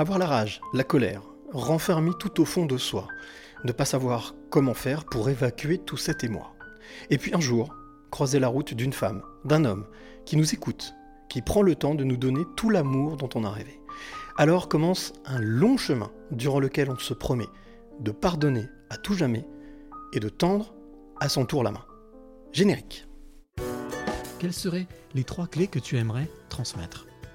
Avoir la rage, la colère, renfermé tout au fond de soi, ne pas savoir comment faire pour évacuer tout cet émoi. Et puis un jour, croiser la route d'une femme, d'un homme, qui nous écoute, qui prend le temps de nous donner tout l'amour dont on a rêvé. Alors commence un long chemin durant lequel on se promet de pardonner à tout jamais et de tendre à son tour la main. Générique. Quelles seraient les trois clés que tu aimerais transmettre?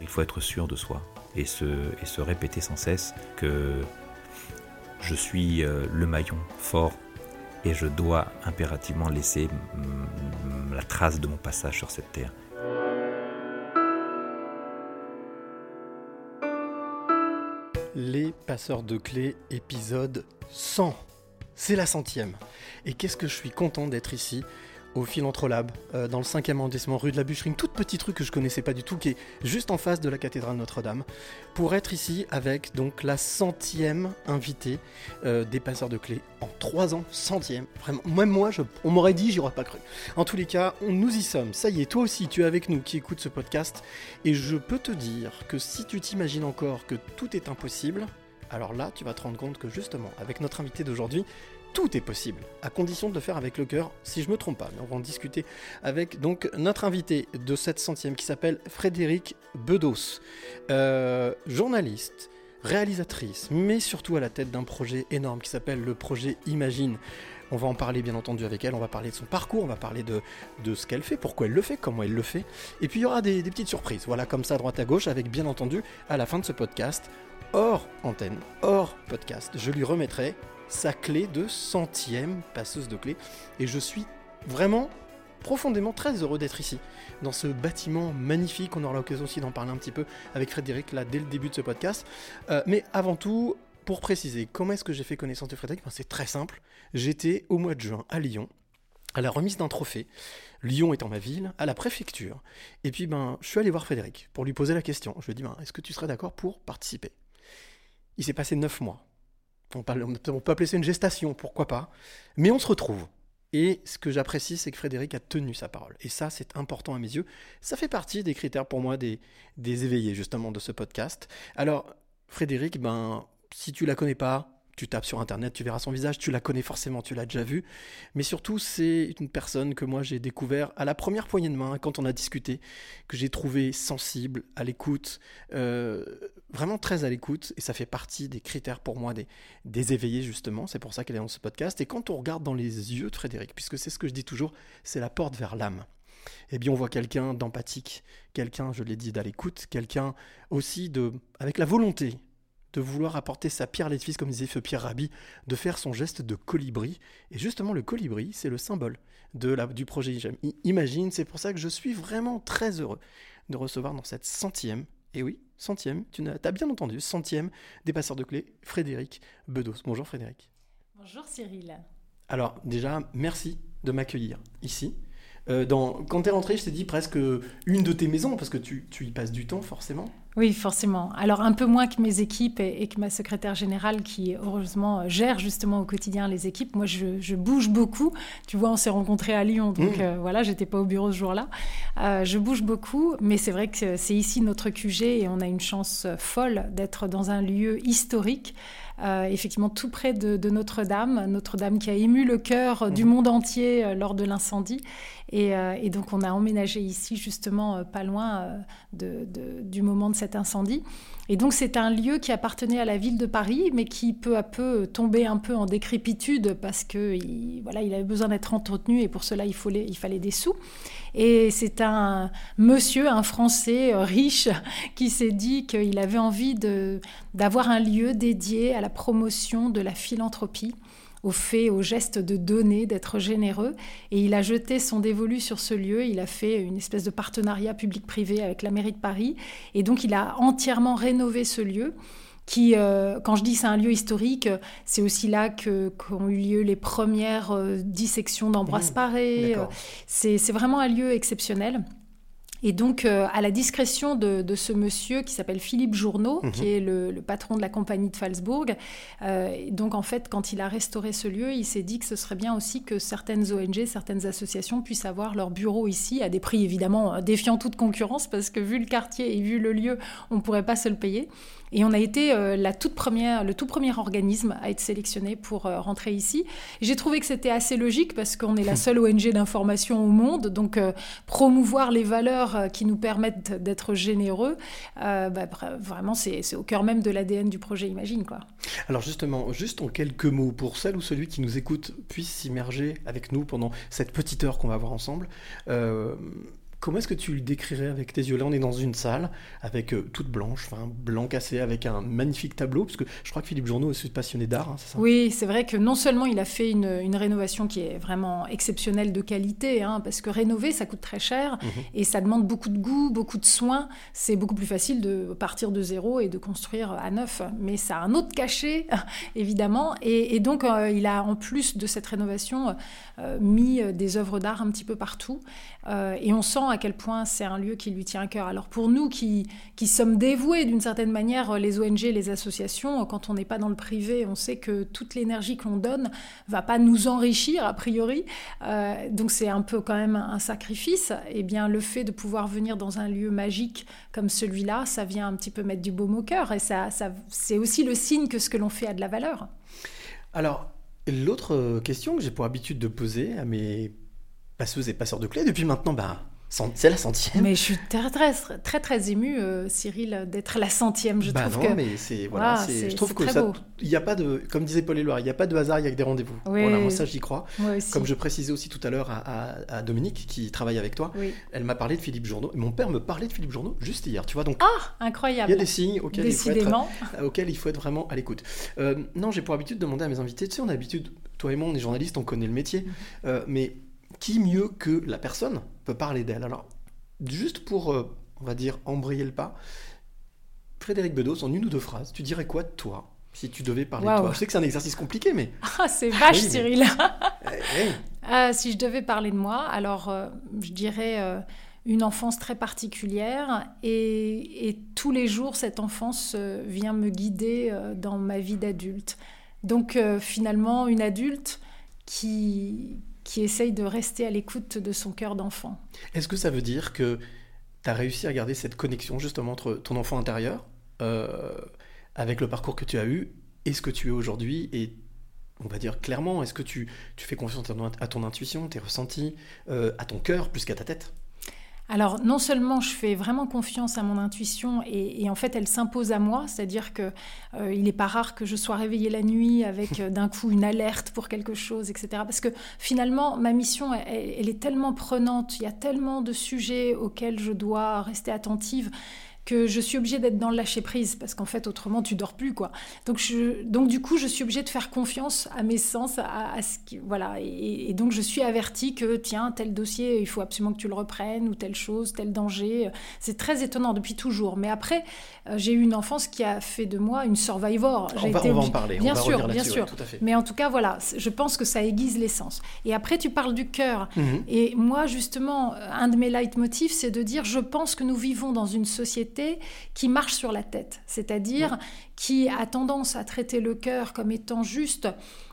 Il faut être sûr de soi et se, répéter sans cesse que je suis euh, le maillon fort et je dois impérativement laisser mm, la trace de mon passage sur cette terre. Les passeurs de clés, épisode 100. C'est la centième. Et qu'est-ce que je suis content d'être ici, au Philantrolab, euh, dans le 5e arrondissement, rue de la Bûcherie, une toute petite rue que je connaissais pas du tout, qui est juste en face de la cathédrale Notre-Dame, pour être ici avec donc la centième invitée euh, des passeurs de clés en 3 ans, centième. Vraiment, même moi, on m'aurait dit, j'y aurais pas cru. En tous les cas, nous y sommes. Ça y est, toi aussi, tu es avec nous qui écoutes ce podcast. Et je peux te dire que si tu t'imagines encore que tout est impossible, alors là, tu vas te rendre compte que justement, avec notre invité d'aujourd'hui, tout est possible, à condition de le faire avec le cœur, si je me trompe pas. Mais on va en discuter avec donc notre invité de cette centième qui s'appelle Frédéric Bedos, Euh, journaliste, réalisatrice, mais surtout à la tête d'un projet énorme qui s'appelle le projet Imagine. On va en parler bien entendu avec elle, on va parler de son parcours, on va parler de, de ce qu'elle fait, pourquoi elle le fait, comment elle le fait. Et puis il y aura des, des petites surprises, voilà, comme ça, droite à gauche, avec bien entendu, à la fin de ce podcast, hors antenne, hors podcast, je lui remettrai sa clé de centième passeuse de clé. Et je suis vraiment profondément très heureux d'être ici, dans ce bâtiment magnifique. On aura l'occasion aussi d'en parler un petit peu avec Frédéric là dès le début de ce podcast. Euh, mais avant tout, pour préciser, comment est-ce que j'ai fait connaissance de Frédéric? Ben, C'est très simple. J'étais au mois de juin à Lyon à la remise d'un trophée, Lyon étant ma ville, à la préfecture. Et puis ben, je suis allé voir Frédéric pour lui poser la question. Je lui ai dit, ben, est-ce que tu serais d'accord pour participer? Il s'est passé neuf mois. On peut, appeler ça une gestation, pourquoi pas. Mais on se retrouve. Et ce que j'apprécie, c'est que Frédéric a tenu sa parole. Et ça, c'est important à mes yeux. Ça fait partie des critères pour moi des, des éveillés, justement, de ce podcast. Alors, Frédéric, ben, si tu la connais pas, tu tapes sur internet, tu verras son visage, tu la connais forcément, tu l'as déjà vu. Mais surtout, c'est une personne que moi j'ai découvert à la première poignée de main quand on a discuté, que j'ai trouvé sensible, à l'écoute, euh, vraiment très à l'écoute. Et ça fait partie des critères pour moi des, des éveillés, justement. C'est pour ça qu'elle est dans ce podcast. Et quand on regarde dans les yeux de Frédéric, puisque c'est ce que je dis toujours, c'est la porte vers l'âme. Eh bien, on voit quelqu'un d'empathique, quelqu'un, je l'ai dit, d'à l'écoute, quelqu'un aussi de, avec la volonté de vouloir apporter sa pierre à l'édifice, comme disait Feu Pierre Rabhi, de faire son geste de colibri. Et justement, le colibri, c'est le symbole de la, du projet Imagine. C'est pour ça que je suis vraiment très heureux de recevoir dans cette centième, et oui, centième, tu as bien entendu, centième des passeurs de clés, Frédéric Bedos. Bonjour Frédéric. Bonjour Cyril. Alors déjà, merci de m'accueillir ici. Euh, dans, quand tu es rentré, je t'ai dit presque une de tes maisons, parce que tu, tu y passes du temps forcément. Oui, forcément. Alors un peu moins que mes équipes et, et que ma secrétaire générale qui, heureusement, gère justement au quotidien les équipes. Moi, je, je bouge beaucoup. Tu vois, on s'est rencontrés à Lyon, donc Mmh. euh, voilà, j'étais pas au bureau ce jour-là. Euh, je bouge beaucoup, mais c'est vrai que c'est ici notre QG et on a une chance folle d'être dans un lieu historique. Euh, effectivement tout près de, de Notre-Dame, Notre-Dame qui a ému le cœur du monde entier euh, lors de l'incendie. Et, euh, et donc on a emménagé ici justement euh, pas loin euh, de, de- du moment de incendie. Et donc c'est un lieu qui appartenait à la ville de Paris, mais qui peu à peu tombait un peu en décrépitude parce que il, voilà, il avait besoin d'être entretenu et pour cela il fallait, il fallait des sous. Et c'est un monsieur, un Français euh, riche, qui s'est dit qu'il avait envie d'avoir un lieu dédié à la promotion de la philanthropie au fait, au geste de donner, d'être généreux. Et il a jeté son dévolu sur ce lieu. Il a fait une espèce de partenariat public-privé avec la mairie de Paris. Et donc, il a entièrement rénové ce lieu qui, euh, quand je dis c'est un lieu historique, c'est aussi là que qu'ont eu lieu les premières euh, dissections d'Ambroise Mmh, Paré. c'est vraiment un lieu exceptionnel. Et donc, euh, à la discrétion de, de ce monsieur qui s'appelle Philippe Journeau, Mhm. qui est le, le patron de la compagnie de Falsbourg, euh, donc en fait, quand il a restauré ce lieu, il s'est dit que ce serait bien aussi que certaines ONG, certaines associations puissent avoir leur bureau ici, à des prix évidemment euh, défiant toute concurrence, parce que vu le quartier et vu le lieu, on ne pourrait pas se le payer. Et on a été euh, la toute première, le tout premier organisme à être sélectionné pour euh, rentrer ici. J'ai trouvé que c'était assez logique parce qu'on est la seule ONG d'information au monde, donc euh, promouvoir les valeurs qui nous permettent d'être généreux, bah, vra- vraiment c'est au cœur même de l'ADN du projet Imagine. Quoi. Alors justement, juste en quelques mots, pour celle ou celui qui nous écoute puisse s'immerger avec nous pendant cette petite heure qu'on va avoir ensemble, comment est-ce que tu le décrirais avec tes yeux? Là, on est dans une salle avec euh, toute blanche, enfin blanc cassé, avec un magnifique tableau, parce que je crois que Philippe Journeau est passionné d'art, hein, c'est ça? Oui, c'est vrai que non seulement il a fait une, une rénovation qui est vraiment exceptionnelle de qualité, hein, parce que rénover, ça coûte très cher Mhm. et ça demande beaucoup de goût, beaucoup de soins. C'est beaucoup plus facile de partir de zéro et de construire à neuf. Mais ça a un autre cachet, évidemment. Et, et donc, euh, il a, en plus de cette rénovation, euh, mis des œuvres d'art un petit peu partout. Euh, et on sent à quel point c'est un lieu qui lui tient à cœur. Alors pour nous qui, qui sommes dévoués d'une certaine manière, euh, les ONG, les associations, euh, quand on n'est pas dans le privé, on sait que toute l'énergie qu'on donne va pas nous enrichir a priori. Donc c'est un peu quand même un sacrifice. Et bien le fait de pouvoir venir dans un lieu magique comme celui-là, ça vient un petit peu mettre du baume au cœur. Et ça, ça, c'est aussi le signe que ce que l'on fait a de la valeur. Alors, l'autre question que j'ai pour habitude de poser à mes passeuses et passeurs de clés depuis maintenant, bah, c'est la centième. Mais je suis très très très très émue, euh, Cyril, d'être la centième. Je bah trouve non, que mais c'est voilà, c'est- je trouve que ça, il y a pas de, comme disait Paul Éluard, il n'y a pas de hasard, il y a que des rendez-vous. Oui. Voilà, moi ça j'y crois. Comme je précisais aussi tout à l'heure à, à- à Dominique qui travaille avec toi, Oui. elle m'a parlé de Philippe Journeau. Mon père me parlait de Philippe Journeau juste hier, tu vois. Donc Ah, il incroyable. y a des signes auxquels il, faut être, Décidément. auxquels il faut être vraiment à l'écoute. Euh, non, j'ai pour habitude de demander à mes invités, tu sais, on a l'habitude, toi et moi on est journalistes, on connaît le métier, Mhm. euh, mais qui mieux que la personne peut parler d'elle Alors, juste pour, euh, on va dire, embrayer le pas, Frédéric Bedos, en une ou deux phrases, tu dirais quoi de toi si tu devais parler de toi? Je sais que c'est un exercice compliqué, mais... Ah, c'est vache, Oui, mais- Cyril. eh, eh, Ah, si je devais parler de moi, alors euh, je dirais euh, une enfance très particulière et, et tous les jours cette enfance euh, vient me guider euh, dans ma vie d'adulte. Donc euh, finalement une adulte qui, qui essaye de rester à l'écoute de son cœur d'enfant. Est-ce que ça veut dire que tu as réussi à garder cette connexion justement entre ton enfant intérieur, euh, avec le parcours que tu as eu, et ce que tu es aujourd'hui? Et on va dire clairement, est-ce que tu, tu fais confiance à ton, intuition, tes ressentis, euh, à ton cœur plus qu'à ta tête? Alors, non seulement je fais vraiment confiance à mon intuition et, en fait elle s'impose à moi, c'est-à-dire que euh, il n'est pas rare que je sois réveillée la nuit avec euh, d'un coup une alerte pour quelque chose, etc. Parce que finalement, ma mission, elle est tellement prenante, il y a tellement de sujets auxquels je dois rester attentive que je suis obligée d'être dans le lâcher prise parce qu'en fait autrement tu dors plus quoi. Donc je, donc du coup je suis obligée de faire confiance à mes sens, à, à ce qui voilà et, et donc je suis avertie que tiens tel dossier il faut absolument que tu le reprennes ou telle chose tel danger. C'est très étonnant depuis toujours. Mais après euh, j'ai eu une enfance qui a fait de moi une survivor. On va, été on va en parler, Bien on va sûr, bien sûr. ouais. Mais en tout cas voilà, je pense que ça aiguise l'essence. Et après tu parles du cœur. Mhm. Et moi, justement, un de mes leitmotifs, c'est de dire je pense que nous vivons dans une société qui marche sur la tête, c'est-à-dire qui a tendance à traiter le cœur comme étant juste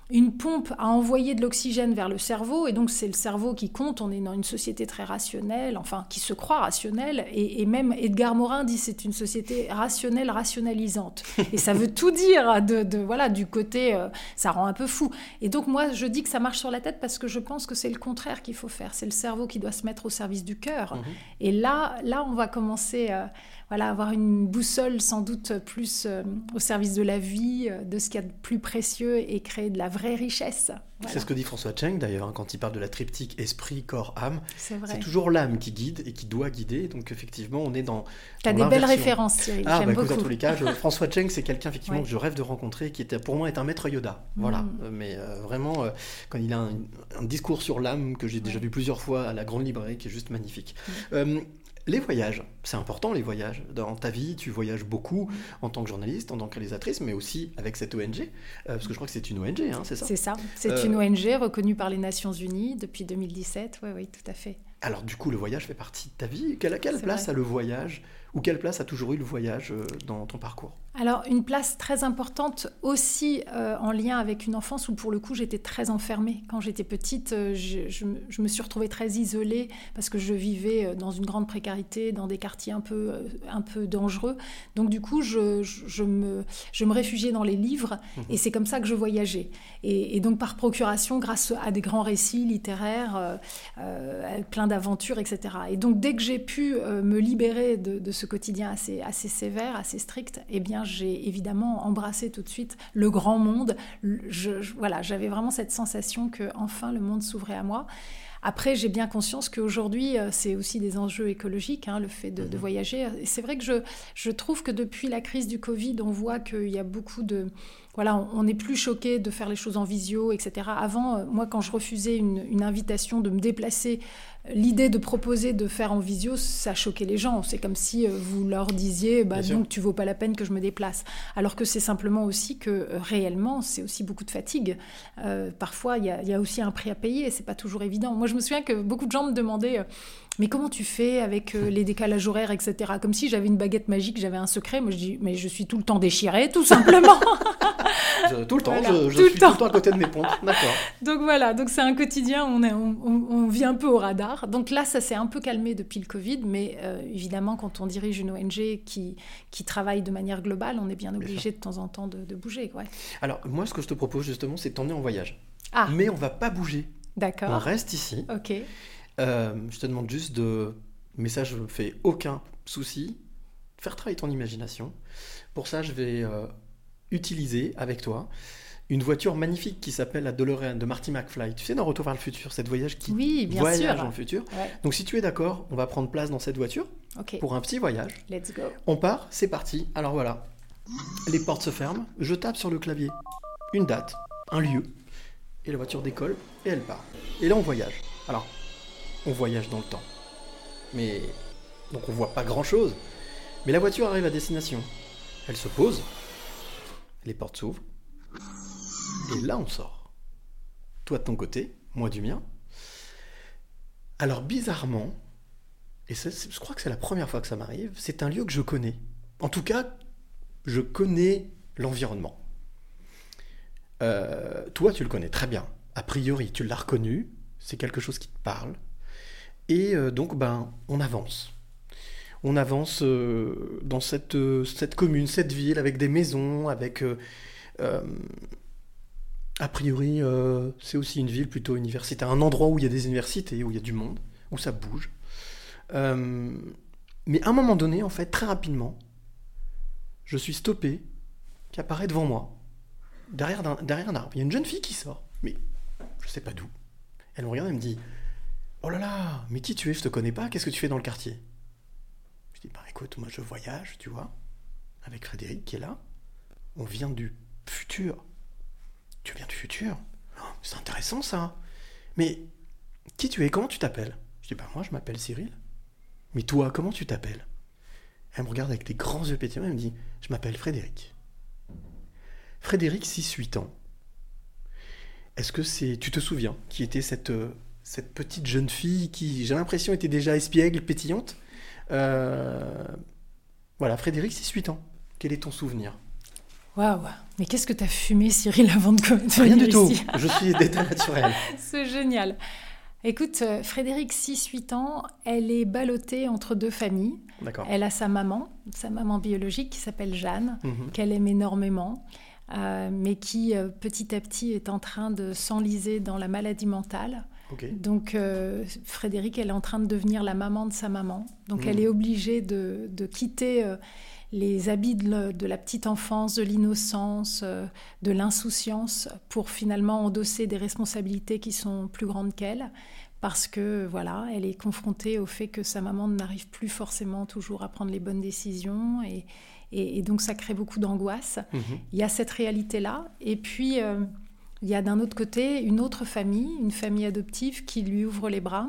une pompe à envoyer de l'oxygène vers le cerveau, et donc c'est le cerveau qui compte, on est dans une société très rationnelle, enfin qui se croit rationnelle, et, et même Edgar Morin dit c'est une société rationnelle, rationalisante. Et ça veut tout dire, de, de- voilà, du côté, euh, ça rend un peu fou. Et donc moi, je dis que ça marche sur la tête parce que je pense que c'est le contraire qu'il faut faire, c'est le cerveau qui doit se mettre au service du cœur. Mhm. Et là, là, on va commencer euh, voilà, avoir une boussole sans doute plus euh, au service de la vie, euh, de ce qu'il y a de plus précieux et créer de la vraie richesse. Voilà. C'est ce que dit François Cheng d'ailleurs, hein, quand il parle de la triptyque esprit, corps, âme. C'est vrai. C'est toujours l'âme qui guide et qui doit guider. Donc effectivement, on est dans. Tu as des belles références, Cyril. Ah, bah écoute, beaucoup. dans tous les cas, je- François Cheng, c'est quelqu'un effectivement Ouais. que je rêve de rencontrer, qui était pour moi est un maître Yoda. Voilà. Mm. Euh, Mais euh, vraiment, euh, quand il a un, un discours sur l'âme que j'ai déjà Ouais. vu plusieurs fois à la Grande Librairie, qui est juste magnifique. Mm. Les voyages, c'est important les voyages. Dans ta vie, tu voyages beaucoup en tant que journaliste, en tant que réalisatrice, mais aussi avec cette ONG, euh, parce que je crois que c'est une ONG, hein, c'est ça? C'est ça, c'est Euh, une ONG reconnue par les Nations Unies depuis 2017, oui, oui, tout à fait. Alors du coup, le voyage fait partie de ta vie. Quelle, quelle C'est place vrai. a le voyage, ou quelle place a toujours eu le voyage euh, dans ton parcours? Alors, une place très importante aussi euh, en lien avec une enfance où, pour le coup, j'étais très enfermée. Quand j'étais petite, euh, je, je me- je me suis retrouvée très isolée parce que je vivais euh, dans une grande précarité, dans des quartiers un peu, un peu dangereux. Donc, du coup, je, je- me, je me réfugiais dans les livres et c'est comme ça que je voyageais. Et, et donc, par procuration, grâce à des grands récits littéraires, euh, euh, plein d'aventures, etc. Et donc, dès que j'ai pu me libérer de, de ce quotidien assez, assez sévère, assez strict, eh bien, j'ai évidemment embrassé tout de suite le grand monde. Le- Je, je- voilà, j'avais vraiment cette sensation que enfin le monde s'ouvrait à moi. Après, j'ai bien conscience qu'aujourd'hui, euh, c'est aussi des enjeux écologiques, hein, le fait de, de voyager. C'est vrai que je, je trouve que depuis la crise du Covid, on voit qu'il y a beaucoup de... Voilà, on- n'est plus choqué de faire les choses en visio, etc. Avant, euh, moi, quand je refusais une, une invitation de me déplacer, l'idée de proposer de faire en visio, ça choquait les gens. C'est comme si euh, vous leur disiez, bah, donc tu vaux pas la peine que je me déplace. Alors que c'est simplement aussi que euh, réellement, c'est aussi beaucoup de fatigue. Euh, parfois, il y, a- il y a aussi un prix à payer, c'est pas toujours évident. Moi, je me souviens que beaucoup de gens me demandaient, euh, mais comment tu fais avec euh, les décalages horaires, etc. Comme si j'avais une baguette magique, j'avais un secret. Moi, je dis, mais je suis tout le temps déchirée, tout simplement. Je- Tout le temps, Voilà, je, je tout le suis temps. tout le temps à côté de mes pompes. D'accord. Donc voilà, donc c'est un quotidien, on, est- on, on- on vit un peu au radar. Donc là, ça s'est un peu calmé depuis le Covid, mais euh, évidemment, quand on dirige une ONG qui, qui travaille de manière globale, on est bien obligé de temps en temps de, de bouger. Ouais. Alors moi, ce que je te propose justement, c'est de t'emmener en voyage. Ah, Mais on va pas bouger. On d'accord. reste ici. Ok. Euh, je te demande juste de. Mais ça, je ne fais aucun souci. Faire travailler ton imagination. Pour ça, je vais euh, utiliser avec toi une voiture magnifique qui s'appelle la DeLorean de Marty McFly. Tu sais, dans Retour vers le futur, cette voyage qui Oui, bien voyage sûr. dans le futur. Ouais. Donc, si tu es d'accord, on va prendre place dans cette voiture pour un petit voyage. Let's go. On part, c'est parti. Alors voilà, les portes se ferment, je tape sur le clavier une date, un lieu, et la voiture décolle et elle part. Et là on voyage. Alors, on voyage dans le temps. Mais donc on voit pas grand chose. Mais la voiture arrive à destination. Elle se pose, les portes s'ouvrent, et là on sort. Toi de ton côté, moi du mien. Alors bizarrement, et je crois que c'est la première fois que ça m'arrive, c'est un lieu que je connais. En tout cas, je connais l'environnement. Euh, toi, tu le connais très bien. A priori, tu l'as reconnu, c'est quelque chose qui te parle. Et euh, donc, ben, on avance. On avance euh, dans cette, euh, cette commune, cette ville, avec des maisons, avec... a priori, c'est aussi une ville plutôt universitaire, un endroit où il y a des universités, où il y a du monde, où ça bouge. Mais à un moment donné, en fait, très rapidement, je suis stoppé, qui apparaît devant moi, derrière, d'un- derrière un arbre. Il y a une jeune fille qui sort, mais je sais pas d'où. Elle me regarde et me dit Oh là là, mais qui tu es? Je te connais pas, qu'est-ce que tu fais dans le quartier? Je dis Bah écoute, moi je voyage, tu vois, avec Frédéric qui est là. On vient du futur. Tu viens du futur? Oh, C'est intéressant ça. Mais qui tu es? Comment tu t'appelles? Je dis Bah moi je m'appelle Cyril. Mais toi, comment tu t'appelles? Elle me regarde avec des grands yeux pétillants et me dit Je m'appelle Frédéric. Frédéric, 6-8 ans. Est-ce que c'est. Tu te souviens qui était cette, euh, cette petite jeune fille qui, j'ai l'impression, était déjà espiègle, pétillante Euh, Voilà, Frédéric, 6-8 ans. Quel est ton souvenir? Waouh. Mais qu'est-ce que t'as fumé, Cyril, avant de de Rien venir du tout. ici Je suis d'état naturel. C'est génial. Écoute, euh, Frédéric, 6-8 ans, elle est ballottée entre deux familles. D'accord. Elle a sa maman, sa maman biologique qui s'appelle Jeanne, Mhm. qu'elle aime énormément, euh, mais qui euh, petit à petit est en train de s'enliser dans la maladie mentale. Donc euh, Frédéric, elle est en train de devenir la maman de sa maman. Donc elle est obligée de, de quitter euh, les habits de, le- de la petite enfance, de l'innocence, euh, de l'insouciance, pour finalement endosser des responsabilités qui sont plus grandes qu'elle. Parce que voilà, elle est confrontée au fait que sa maman n'arrive plus forcément toujours à prendre les bonnes décisions et, et- et donc ça crée beaucoup d'angoisse. Mhm. Il y a cette réalité-là. Et puis, il y a d'un autre côté une autre famille, une famille adoptive qui lui ouvre les bras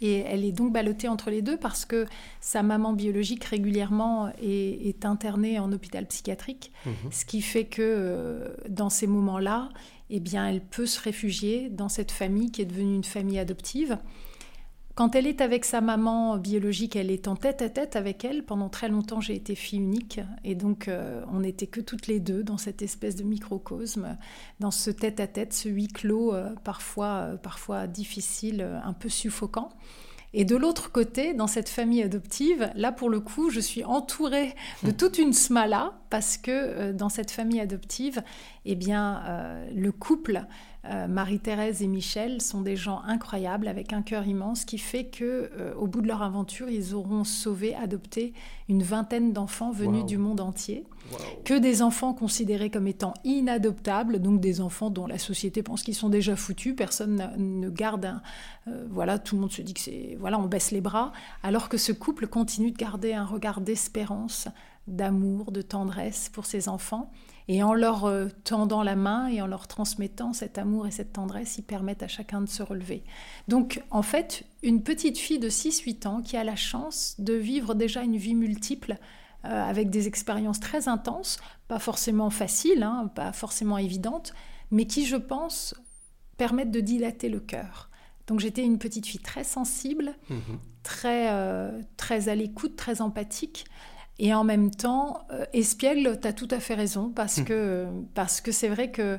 Et elle est donc ballottée entre les deux parce que sa maman biologique régulièrement est, est internée en hôpital psychiatrique, Mhm. ce qui fait que euh, dans ces moments-là, eh bien, elle peut se réfugier dans cette famille qui est devenue une famille adoptive. Quand elle est avec sa maman biologique, elle est en tête à tête avec elle. Pendant très longtemps, j'ai été fille unique. Et donc, euh, on n'était que toutes les deux dans cette espèce de microcosme, dans ce tête à tête, ce huis clos, euh, parfois, euh, parfois difficile, un peu suffocant. Et de l'autre côté, dans cette famille adoptive, là pour le coup, je suis entourée de toute une smala parce que euh, dans cette famille adoptive, eh bien, euh, le couple euh, Marie-Thérèse et Michel sont des gens incroyables avec un cœur immense qui fait que euh, au bout de leur aventure, ils auront sauvé, adopté une vingtaine d'enfants venus Wow. du monde entier que des enfants considérés comme étant inadoptables, donc des enfants dont la société pense qu'ils sont déjà foutus, personne ne garde un... euh, voilà, tout le monde se dit que c'est... Voilà, on baisse les bras, alors que ce couple continue de garder un regard d'espérance, d'amour, de tendresse pour ses enfants. Et en leur euh, tendant la main et en leur transmettant cet amour et cette tendresse, ils permettent à chacun de se relever. Donc, en fait, une petite fille de 6-8 ans qui a la chance de vivre déjà une vie multiple, euh, avec des expériences très intenses, pas forcément faciles, hein, pas forcément évidentes, mais qui, je pense, permettent de dilater le cœur. Donc j'étais une petite fille très sensible, Mhm. très, euh, très à l'écoute, très empathique. Et en même temps, euh, espiègle, tu as tout à fait raison, parce que parce que c'est vrai que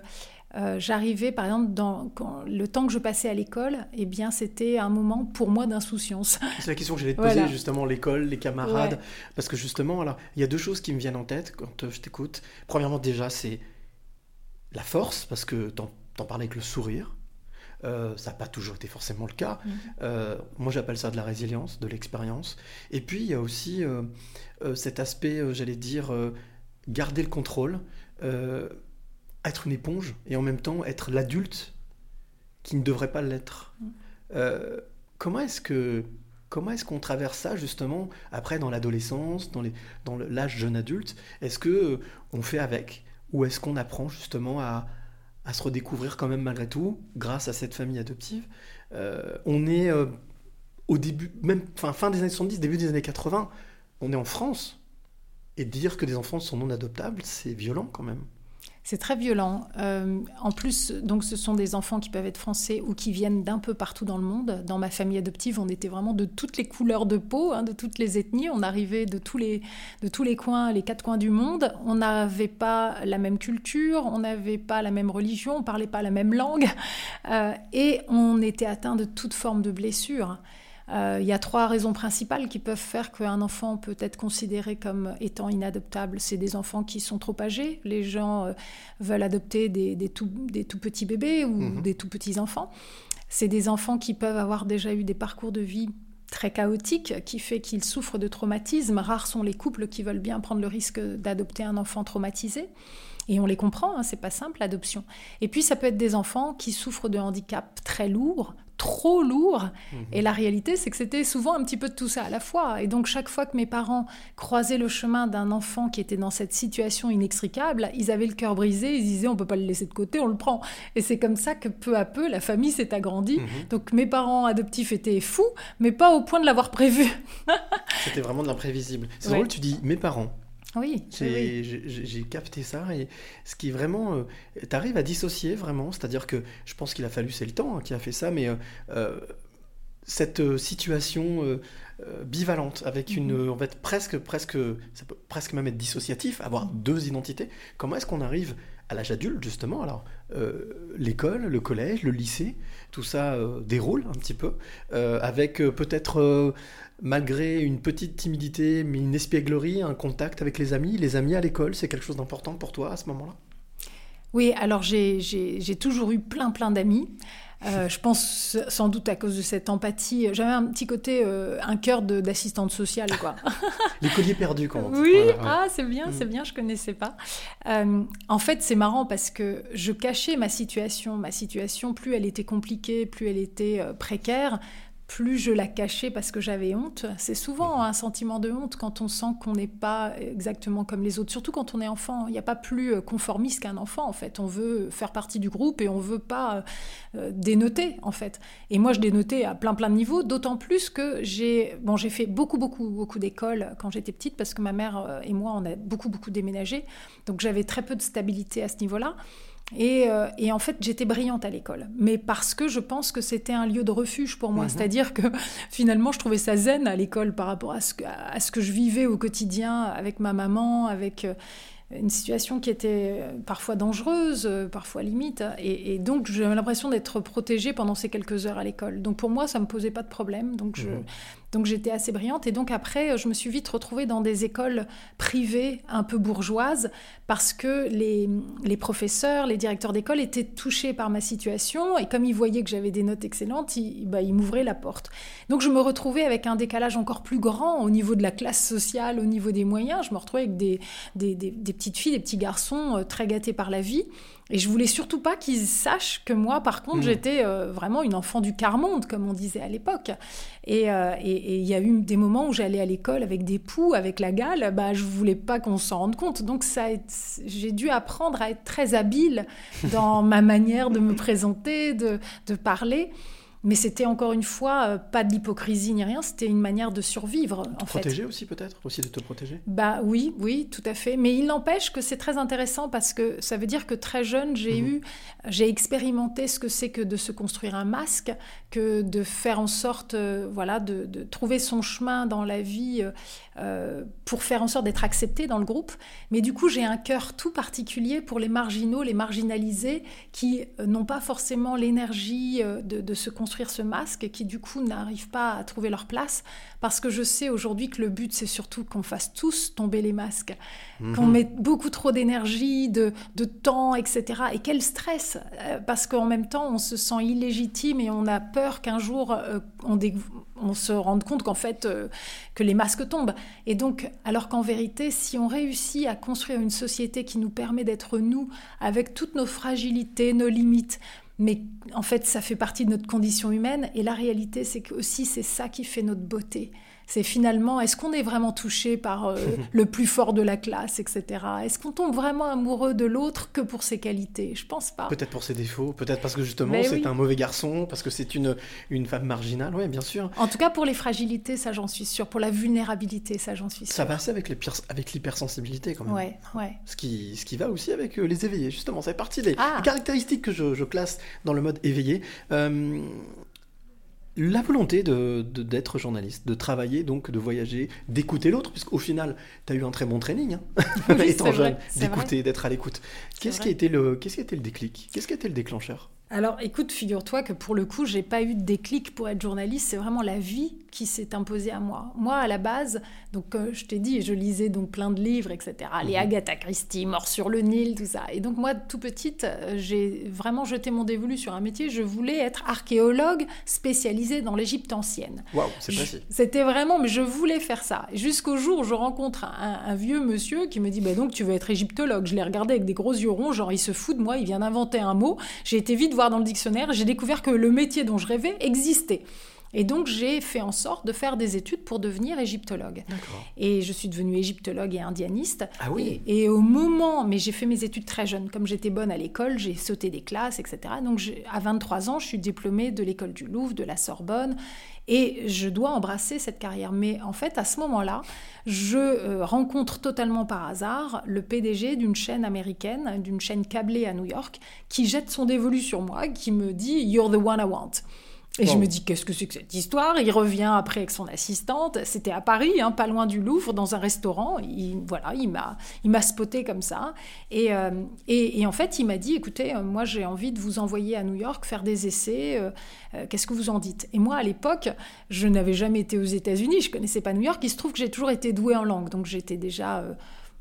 euh, j'arrivais, par exemple, dans quand- le temps que je passais à l'école, eh bien, c'était un moment pour moi d'insouciance. C'est la question que j'allais te Voilà. poser, justement, l'école, les camarades. Ouais. Parce que justement, alors, il y a deux choses qui me viennent en tête quand euh, je t'écoute. Premièrement, déjà, c'est la force, parce que t'en t'en parlais avec le sourire. Euh, ça n'a pas toujours été forcément le cas. Mhm. Euh, moi, j'appelle ça de la résilience, de l'expérience. Et puis, il y a aussi euh, cet aspect, j'allais dire, garder le contrôle, être une éponge, et en même temps être l'adulte qui ne devrait pas l'être. Euh, comment est-ce que comment est-ce qu'on traverse ça justement après dans l'adolescence, dans les dans l'âge jeune adulte? Est-ce que on fait avec? Ou est-ce qu'on apprend justement à à se redécouvrir quand même malgré tout grâce à cette famille adoptive Euh, On est euh, au début, même fin, fin des années 70, début des années 80, on est en France. Et dire que des enfants sont non adoptables, c'est violent quand même. C'est très violent. Euh, en plus, donc, ce sont des enfants qui peuvent être français ou qui viennent d'un peu partout dans le monde. Dans ma famille adoptive, on était vraiment de toutes les couleurs de peau, hein, de toutes les ethnies. On arrivait de tous les, de tous les coins, les quatre coins du monde. On n'avait pas la même culture, on n'avait pas la même religion, on parlait pas la même langue, Euh, et on était atteint de toute forme de blessures. Euh, Il y a trois raisons principales qui peuvent faire qu'un enfant peut être considéré comme étant inadoptable. C'est des enfants qui sont trop âgés. Les gens euh, veulent adopter des, des tout, des tout petits bébés ou Mhm. des tout petits enfants. C'est des enfants qui peuvent avoir déjà eu des parcours de vie très chaotiques, qui fait qu'ils souffrent de traumatismes. Rares sont les couples qui veulent bien prendre le risque d'adopter un enfant traumatisé. Et on les comprend, hein, c'est pas simple l'adoption. Et puis ça peut être des enfants qui souffrent de handicaps très lourds, trop lourds. Et la réalité, c'est que c'était souvent un petit peu de tout ça à la fois. Et donc chaque fois que mes parents croisaient le chemin d'un enfant qui était dans cette situation inextricable, ils avaient le cœur brisé, ils disaient on peut pas le laisser de côté, on le prend. Et c'est comme ça que peu à peu la famille s'est agrandie. Mhm. Donc mes parents adoptifs étaient fous, mais pas au point de l'avoir prévu. C'était vraiment de l'imprévisible. C'est Ouais. drôle, tu dis mes parents. Oui, J'ai oui. capté ça et ce qui est vraiment, tu arrives à dissocier vraiment, c'est-à-dire que je pense qu'il a fallu, c'est le temps hein, qui a fait ça, mais euh, euh, cette euh, situation euh, euh, bivalente avec une, Mhm. euh, en fait presque, presque, ça peut presque même être dissociatif, avoir deux identités. Comment est-ce qu'on arrive à l'âge adulte justement Alors euh, l'école, le collège, le lycée, tout ça euh, déroule un petit peu euh, avec euh, peut-être euh, malgré une petite timidité, mais une espièglerie, un contact avec les amis. Les amis à l'école, c'est quelque chose d'important pour toi à ce moment-là? Oui, alors j'ai- toujours eu plein plein d'amis. Euh, je pense sans doute à cause de cette empathie. J'avais un petit côté, euh, un cœur d'assistante sociale, quoi. Les colliers perdus, dit. Oui, Voilà, ouais. ah, c'est bien, Mm. c'est bien, je connaissais pas. Euh, en fait, c'est marrant parce que je cachais ma situation. Ma situation, plus elle était compliquée, plus elle était précaire, plus je la cachais parce que j'avais honte. C'est souvent un sentiment de honte quand on sent qu'on n'est pas exactement comme les autres, surtout quand on est enfant. Il n'y a pas plus conformiste qu'un enfant, en fait. On veut faire partie du groupe et on veut pas euh, dénoter, en fait. Et moi, je dénotais à plein, plein de niveaux, d'autant plus que j'ai bon, j'ai fait beaucoup, beaucoup, beaucoup d'écoles quand j'étais petite parce que ma mère euh, et moi, on a beaucoup, beaucoup déménagé. Donc, j'avais très peu de stabilité à ce niveau-là. Euh, et, en fait, j'étais brillante à l'école, mais parce que je pense que c'était un lieu de refuge pour moi. Mhm. C'est-à-dire que finalement, je trouvais ça zen à l'école par rapport à ce, que, à ce que je vivais au quotidien avec ma maman, avec euh, une situation qui était parfois dangereuse, euh, parfois limite. Et, donc, j'avais l'impression d'être protégée pendant ces quelques heures à l'école. Donc, pour moi, ça ne me posait pas de problème. Donc, je, mhm. Donc j'étais assez brillante et donc après je me suis vite retrouvée dans des écoles privées un peu bourgeoises parce que les, les professeurs, les directeurs d'école étaient touchés par ma situation et comme ils voyaient que j'avais des notes excellentes, ils, bah, ils m'ouvraient la porte. Donc je me retrouvais avec un décalage encore plus grand au niveau de la classe sociale, au niveau des moyens. Je me retrouvais avec des, des, des, des petites filles, des petits garçons euh, très gâtés par la vie. Et je voulais surtout pas qu'ils sachent que moi, par contre, hmm. j'étais euh, vraiment une enfant du quart-monde, comme on disait à l'époque. Euh, et il y a eu des moments où j'allais à l'école avec des poux, avec la gale, bah, je voulais pas qu'on s'en rende compte. Donc j'ai dû apprendre à être très habile dans ma manière de me présenter, de, de parler. Mais c'était encore une fois euh, pas de l'hypocrisie ni rien, c'était une manière de survivre. De te protéger aussi peut-être, aussi de te protéger? Bah oui, oui, tout à fait. Mais il n'empêche que c'est très intéressant parce que ça veut dire que très jeune j'ai mhm. eu, j'ai expérimenté ce que c'est que de se construire un masque, que de faire en sorte, euh, voilà, de, de, trouver son chemin dans la vie euh, pour faire en sorte d'être accepté dans le groupe. Mais du coup j'ai un cœur tout particulier pour les marginaux, les marginalisés qui n'ont pas forcément l'énergie de, de se construire ce masque et qui du coup n'arrivent pas à trouver leur place parce que je sais aujourd'hui que le but c'est surtout qu'on fasse tous tomber les masques, mhm. qu'on mette beaucoup trop d'énergie, de, de, temps, etc. Et quel stress euh, parce qu'en même temps on se sent illégitime et on a peur qu'un jour euh, on, on, se rende compte qu'en fait euh, que les masques tombent. Et donc alors qu'en vérité si on réussit à construire une société qui nous permet d'être nous avec toutes nos fragilités, nos limites, mais en fait, ça fait partie de notre condition humaine. Et la réalité, c'est que aussi, c'est ça qui fait notre beauté c'est finalement, est-ce qu'on est vraiment touché par euh, le plus fort de la classe, etc. Est-ce qu'on tombe vraiment amoureux de l'autre que pour ses qualités? Je pense pas. Peut-être pour ses défauts, peut-être parce que justement c'est un mauvais garçon, parce que c'est une, une femme marginale, oui, bien sûr. En tout cas, pour les fragilités, ça j'en suis sûre. Pour la vulnérabilité, ça j'en suis sûre. Ça va assez avec, l'hypersensibilité quand même. Ouais, ouais. Ce qui, ce qui va aussi avec euh, les éveillés, justement. Ça fait partie des, ah. caractéristiques que je, classe dans le mode éveillé. Euh, la volonté de, d'être journaliste, de travailler, donc de voyager, d'écouter l'autre, puisqu'au final, tu as eu un très bon training, hein, étant jeune, d'écouter, d'être à l'écoute. Qu'est-ce qui, a été le, qu'est-ce qui a été le déclic? Qu'est-ce qui a été le déclencheur? Alors écoute, figure-toi que pour le coup, j'ai pas eu de déclic pour être journaliste, c'est vraiment la vie qui s'est imposée à moi. Moi, à la base, donc euh, je t'ai dit, je lisais donc plein de livres, etc. Les mhm. Agatha Christie, Mort sur le Nil, tout ça. Et donc moi, tout petite, euh, j'ai vraiment jeté mon dévolu sur un métier. Je voulais être archéologue spécialisée dans l'Égypte ancienne. Waouh, c'est précis. C'était vraiment, mais je voulais faire ça. Jusqu'au jour où je rencontre un, vieux monsieur qui me dit, bah donc tu veux être égyptologue. Je l'ai regardé avec des gros yeux ronds, genre il se fout de moi, il vient d'inventer un mot. J'ai été vite voir dans le dictionnaire, j'ai découvert que le métier dont je rêvais existait. Et donc j'ai fait en sorte de faire des études pour devenir égyptologue. Et je suis devenue égyptologue et indianiste. Ah oui. Et, au moment, mais j'ai fait mes études très jeune, comme j'étais bonne à l'école, j'ai sauté des classes, etc. Donc à 23 ans, je suis diplômée de l'école du Louvre, de la Sorbonne. Et je dois embrasser cette carrière. Mais en fait, à ce moment-là, je euh, rencontre totalement par hasard le PDG d'une chaîne américaine, d'une chaîne câblée à New York, qui jette son dévolu sur moi, qui me dit You're the one I want. Et je me dis, qu'est-ce que c'est que cette histoire? Il revient après avec son assistante. C'était à Paris, hein, pas loin du Louvre, dans un restaurant. Il, voilà, il m'a, il m'a spoté comme ça. Et, euh, et, en fait, il m'a dit, écoutez, euh, moi j'ai envie de vous envoyer à New York faire des essais. Euh, qu'est-ce que vous en dites? Et moi, à l'époque, je n'avais jamais été aux États-Unis. Je connaissais pas New York. Il se trouve que j'ai toujours été douée en langue, donc j'étais déjà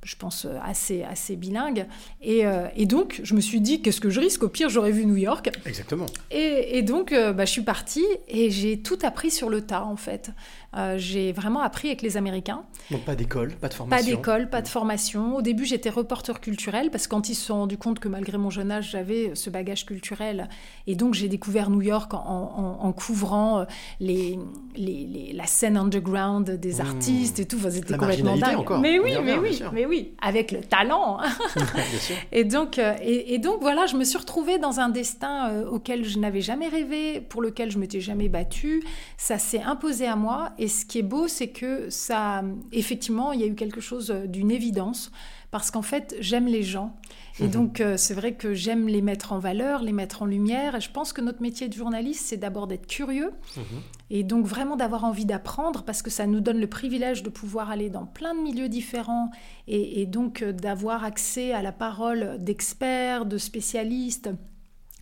je pense, assez, assez bilingue. Et, et donc, je me suis dit, qu'est-ce que je risque? Au pire, j'aurais vu New York. Exactement. Et, et donc, bah, je suis partie et j'ai tout appris sur le tas, en fait. Euh, j'ai vraiment appris avec les Américains. Donc pas d'école, pas de formation. Pas d'école, pas de formation. Au début, j'étais reporter culturel parce que quand ils se sont rendus compte que malgré mon jeune âge, j'avais ce bagage culturel. Et donc, j'ai découvert New York en, couvrant euh, les, les, la scène underground des mmh. artistes et tout. C'était complètement dingue. Encore. Mais oui, mais oui, mais oui, avec le talent. Hein. bien sûr. Et donc, euh, et, donc voilà, je me suis retrouvée dans un destin auquel je n'avais jamais rêvé, pour lequel je m'étais jamais battue. Ça s'est imposé à moi et ce qui est beau, c'est que ça, effectivement, il y a eu quelque chose d'une évidence, parce qu'en fait, j'aime les gens. Et mhm. donc, euh, c'est vrai que j'aime les mettre en valeur, les mettre en lumière. Et je pense que notre métier de journaliste, c'est d'abord d'être curieux. Mhm. Et donc, vraiment d'avoir envie d'apprendre, parce que ça nous donne le privilège de pouvoir aller dans plein de milieux différents. Et, et donc, euh, d'avoir accès à la parole d'experts, de spécialistes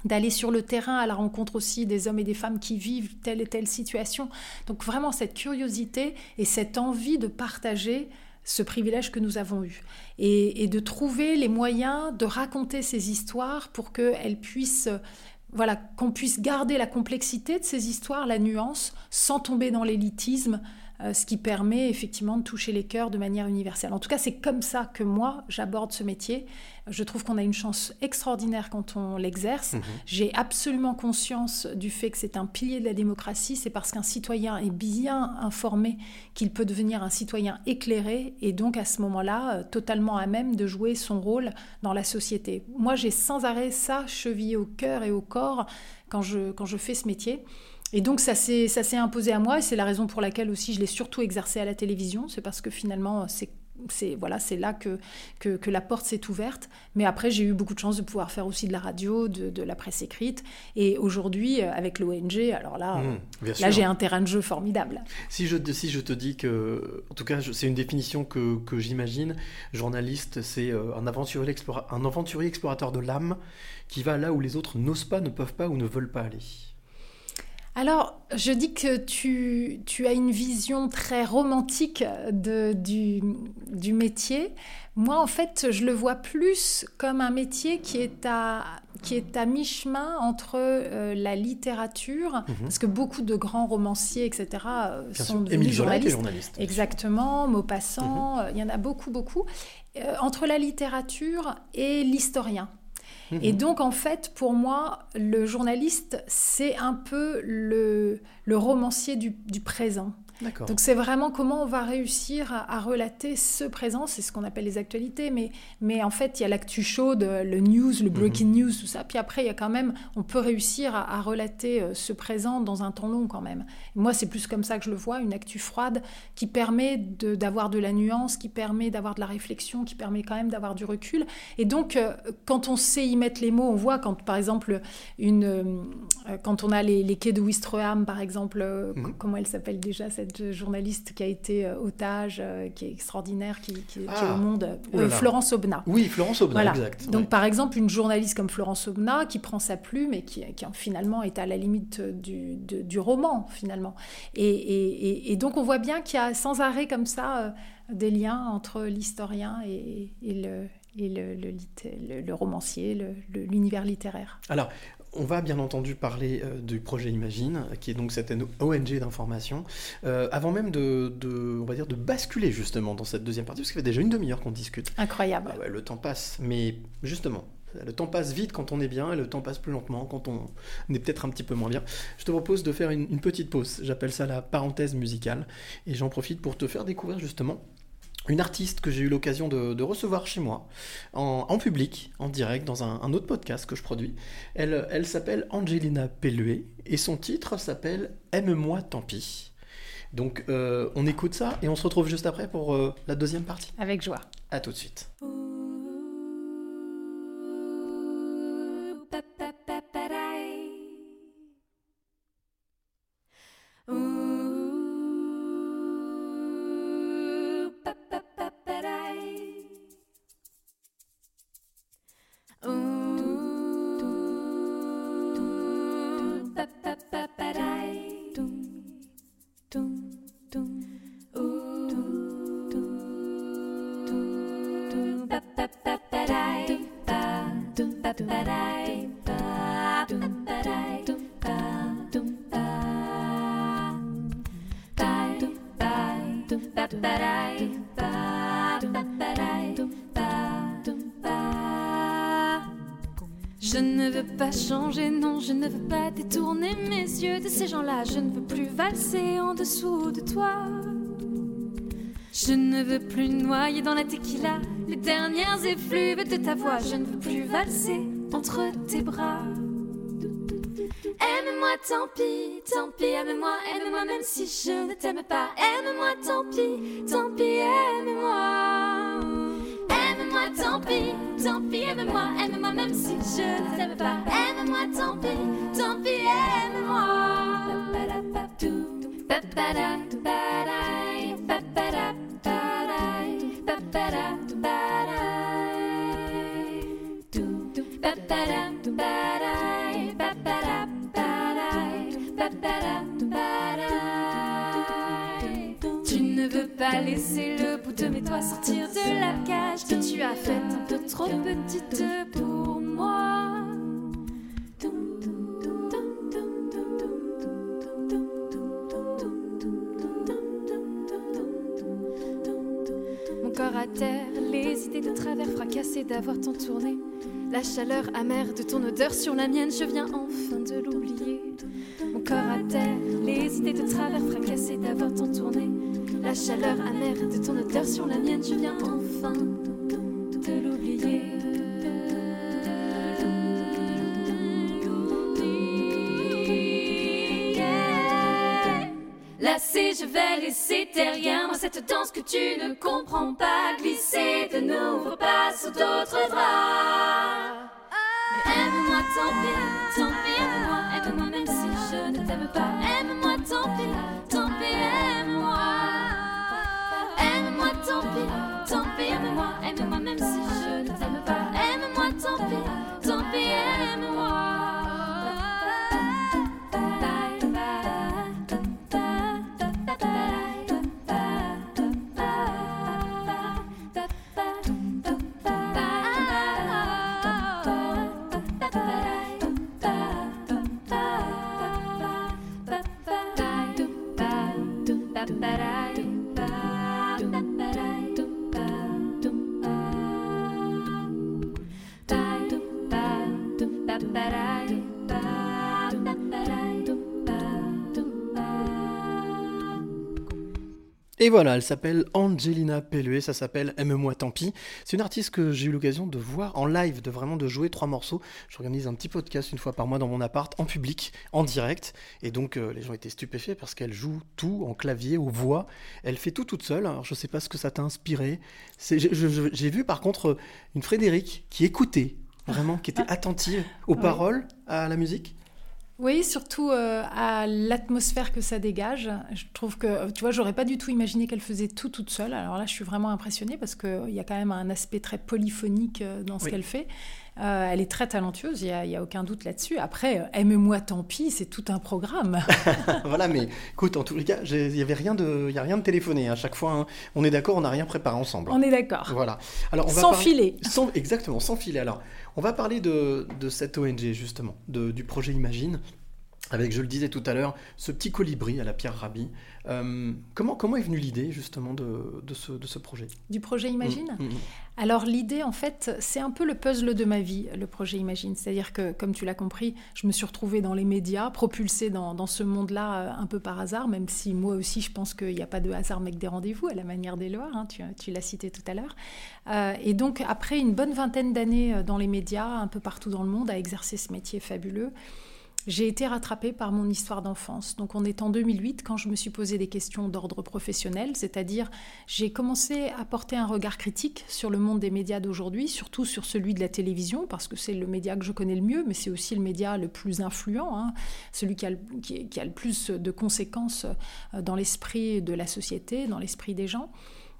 d'aller sur le terrain à la rencontre aussi des hommes et des femmes qui vivent telle et telle situation. Donc vraiment cette curiosité et cette envie de partager ce privilège que nous avons eu et, de trouver les moyens de raconter ces histoires pour qu'elles puissent voilà qu'on puisse garder la complexité de ces histoires, la nuance, sans tomber dans l'élitisme, ce qui permet effectivement de toucher les cœurs de manière universelle. En tout cas, c'est comme ça que moi, j'aborde ce métier. Je trouve qu'on a une chance extraordinaire quand on l'exerce. Mhm. J'ai absolument conscience du fait que c'est un pilier de la démocratie. C'est parce qu'un citoyen est bien informé qu'il peut devenir un citoyen éclairé et donc à ce moment-là, euh, totalement à même de jouer son rôle dans la société. Moi, j'ai sans arrêt ça chevillé au cœur et au corps quand je, quand je fais ce métier. Et donc ça s'est imposé à moi et c'est la raison pour laquelle aussi je l'ai surtout exercé à la télévision. C'est parce que finalement c'est c'est voilà, c'est là que, que, la porte s'est ouverte. Mais après, j'ai eu beaucoup de chance de pouvoir faire aussi de la radio, de, la presse écrite. Et aujourd'hui, euh, avec l'ONG, alors là, mmh, là j'ai un terrain de jeu formidable. Si je, si je te dis que, en tout cas, c'est une définition que, que j'imagine, journaliste, c'est euh, un aventurier, un aventurier explorateur de l'âme qui va là où les autres n'osent pas, ne peuvent pas ou ne veulent pas aller. Alors, je dis que tu, as une vision très romantique de, du, métier. Moi, en fait, je le vois plus comme un métier qui est à, qui est à mi-chemin entre euh, la littérature, mhm. parce que beaucoup de grands romanciers, etc., euh, sont devenus journalistes. Exactement, Maupassant, mhm. euh, il y en a beaucoup, beaucoup. entre la littérature et l'historien. Et mhm. donc, en fait, pour moi, le journaliste, c'est un peu le, le romancier du, du présent. Donc c'est vraiment comment on va réussir à, relater ce présent, c'est ce qu'on appelle les actualités, mais, mais en fait il y a l'actu chaude, le news, le breaking mhm. news, tout ça, puis après il y a quand même, on peut réussir à, relater euh, ce présent dans un temps long quand même. moi c'est plus comme ça que je le vois, une actu froide qui permet d'avoir de, la nuance, qui permet d'avoir de la réflexion, qui permet quand même d'avoir du recul. Et donc euh, quand on sait y mettre les mots, on voit quand par exemple une, euh, quand on a les, quais de Wistreham par exemple, mhm. comment elle s'appelle déjà cette journaliste qui a été euh, otage, euh, qui est extraordinaire, qui, qui, est au ah. monde, euh, Florence Obna. Oui, Florence Obna, exact. Donc par exemple, une journaliste comme Florence Obna qui prend sa plume et qui, qui finalement est à la limite du, du roman, finalement. Et, et, et, donc on voit bien qu'il y a sans arrêt comme ça des liens entre l'historien et, le, et le, le, le, romancier, l'univers littéraire. Alors, on va bien entendu parler euh, du projet Imagine, qui est donc cette ONG d'information, euh, avant même de, on va dire, de basculer justement dans cette deuxième partie, parce qu'il fait déjà une demi-heure qu'on discute. Incroyable. Ah le temps passe, mais justement, le temps passe vite quand on est bien et le temps passe plus lentement quand on est peut-être un petit peu moins bien. Je te propose de faire une petite pause. J'appelle ça la parenthèse musicale et j'en profite pour te faire découvrir justement une artiste que j'ai eu l'occasion de, recevoir chez moi, en, public, en direct, dans un, autre podcast que je produis. Elle, elle s'appelle Angelina Pelluet et son titre s'appelle Aime-moi tant pis. Donc euh, on écoute ça et on se retrouve juste après pour euh, la deuxième partie. Avec joie. À tout de suite. Ces gens-là. Je ne veux plus valser en dessous de toi. Je ne veux plus noyer dans la tequila les dernières effluves de ta voix. Je ne veux plus valser entre tes bras. Aime-moi, tant pis, tant pis, aime-moi, aime-moi même si je ne t'aime pas. Aime-moi, tant pis, tant pis, aime-moi. Aime-moi, tant pis, tant pis, aime-moi, aime-moi même si je ne t'aime pas. Aime-moi, tant pis, tant pis, Tu ne veux pas laisser le bout de mes doigts sortir de la cage que tu as faite un peu trop petite pour moi. Mon corps à terre, les idées de travers fracassées d'avoir tant tourné. La chaleur amère de ton odeur sur la mienne, je viens enfin de l'oublier. Mon corps à terre, les idées de travers fracassées d'avoir tant tourné. La chaleur amère de ton odeur sur la mienne, je viens enfin de l'oublier. Lassé, je vais laisser derrière moi cette danse que tu ne comprends pas. Glisser de nouveaux pas sur d'autres draps. Aime-moi, tant pis, tant pis, aime-moi, aime-moi même si je ne t'aime pas. Aime-moi, tant pis, tant tant pis, aime-moi, aime-moi même si Et voilà, elle s'appelle Angelina Pelluet, ça s'appelle Aime-moi tant pis. C'est une artiste que j'ai eu l'occasion de voir en live, de vraiment de jouer trois morceaux. J'organise un petit podcast une fois par mois dans mon appart, en public, en direct. Et donc euh, les gens étaient stupéfaits parce qu'elle joue tout en clavier, aux voix. Elle fait tout toute seule. Alors je sais pas ce que ça t'a inspiré. J'ai vu par contre une Frédéric qui écoutait, vraiment, qui était attentive aux Ouais. paroles, à la musique. Oui, surtout euh, à l'atmosphère que ça dégage. Je trouve que, tu vois, j'aurais pas du tout imaginé qu'elle faisait tout toute seule. Alors là, je suis vraiment impressionnée parce qu'il y a quand même un aspect très polyphonique euh, dans ce Oui. qu'elle fait. Euh, elle est très talentueuse, il n'y a, il y a aucun doute là-dessus. Après, euh, aime-moi tant pis, c'est tout un programme. voilà, mais écoute, en tous les cas, il y avait rien de, y a rien de téléphoné à chaque fois. hein. On est d'accord, on n'a rien préparé ensemble. On est d'accord. Voilà. Alors, on va Sans parler- filet. Sans, exactement, sans filet. Alors, on va parler de, de cette ONG, justement, de- du projet Imagine, avec, je le disais tout à l'heure, ce petit colibri à la Pierre Rabhi. Euh, comment, comment est venue l'idée, justement, de, de ce, de ce projet? Du projet Imagine Mm, mm, mm. Alors l'idée, en fait, c'est un peu le puzzle de ma vie, le projet Imagine. C'est-à-dire que, comme tu l'as compris, je me suis retrouvée dans les médias, propulsée dans, dans ce monde-là euh, un peu par hasard, même si moi aussi, je pense qu'il n'y a pas de hasard mais que des rendez-vous, à la manière des lois, hein, tu, tu l'as cité tout à l'heure. Euh, et donc, après une bonne vingtaine d'années dans les médias, un peu partout dans le monde, à exercer ce métier fabuleux, j'ai été rattrapée par mon histoire d'enfance. Donc on est en 2008 quand je me suis posé des questions d'ordre professionnel, c'est-à-dire j'ai commencé à porter un regard critique sur le monde des médias d'aujourd'hui, surtout sur celui de la télévision, parce que c'est le média que je connais le mieux, mais c'est aussi le média le plus influent, hein, celui qui a, le, plus de conséquences euh, dans l'esprit de la société, dans l'esprit des gens.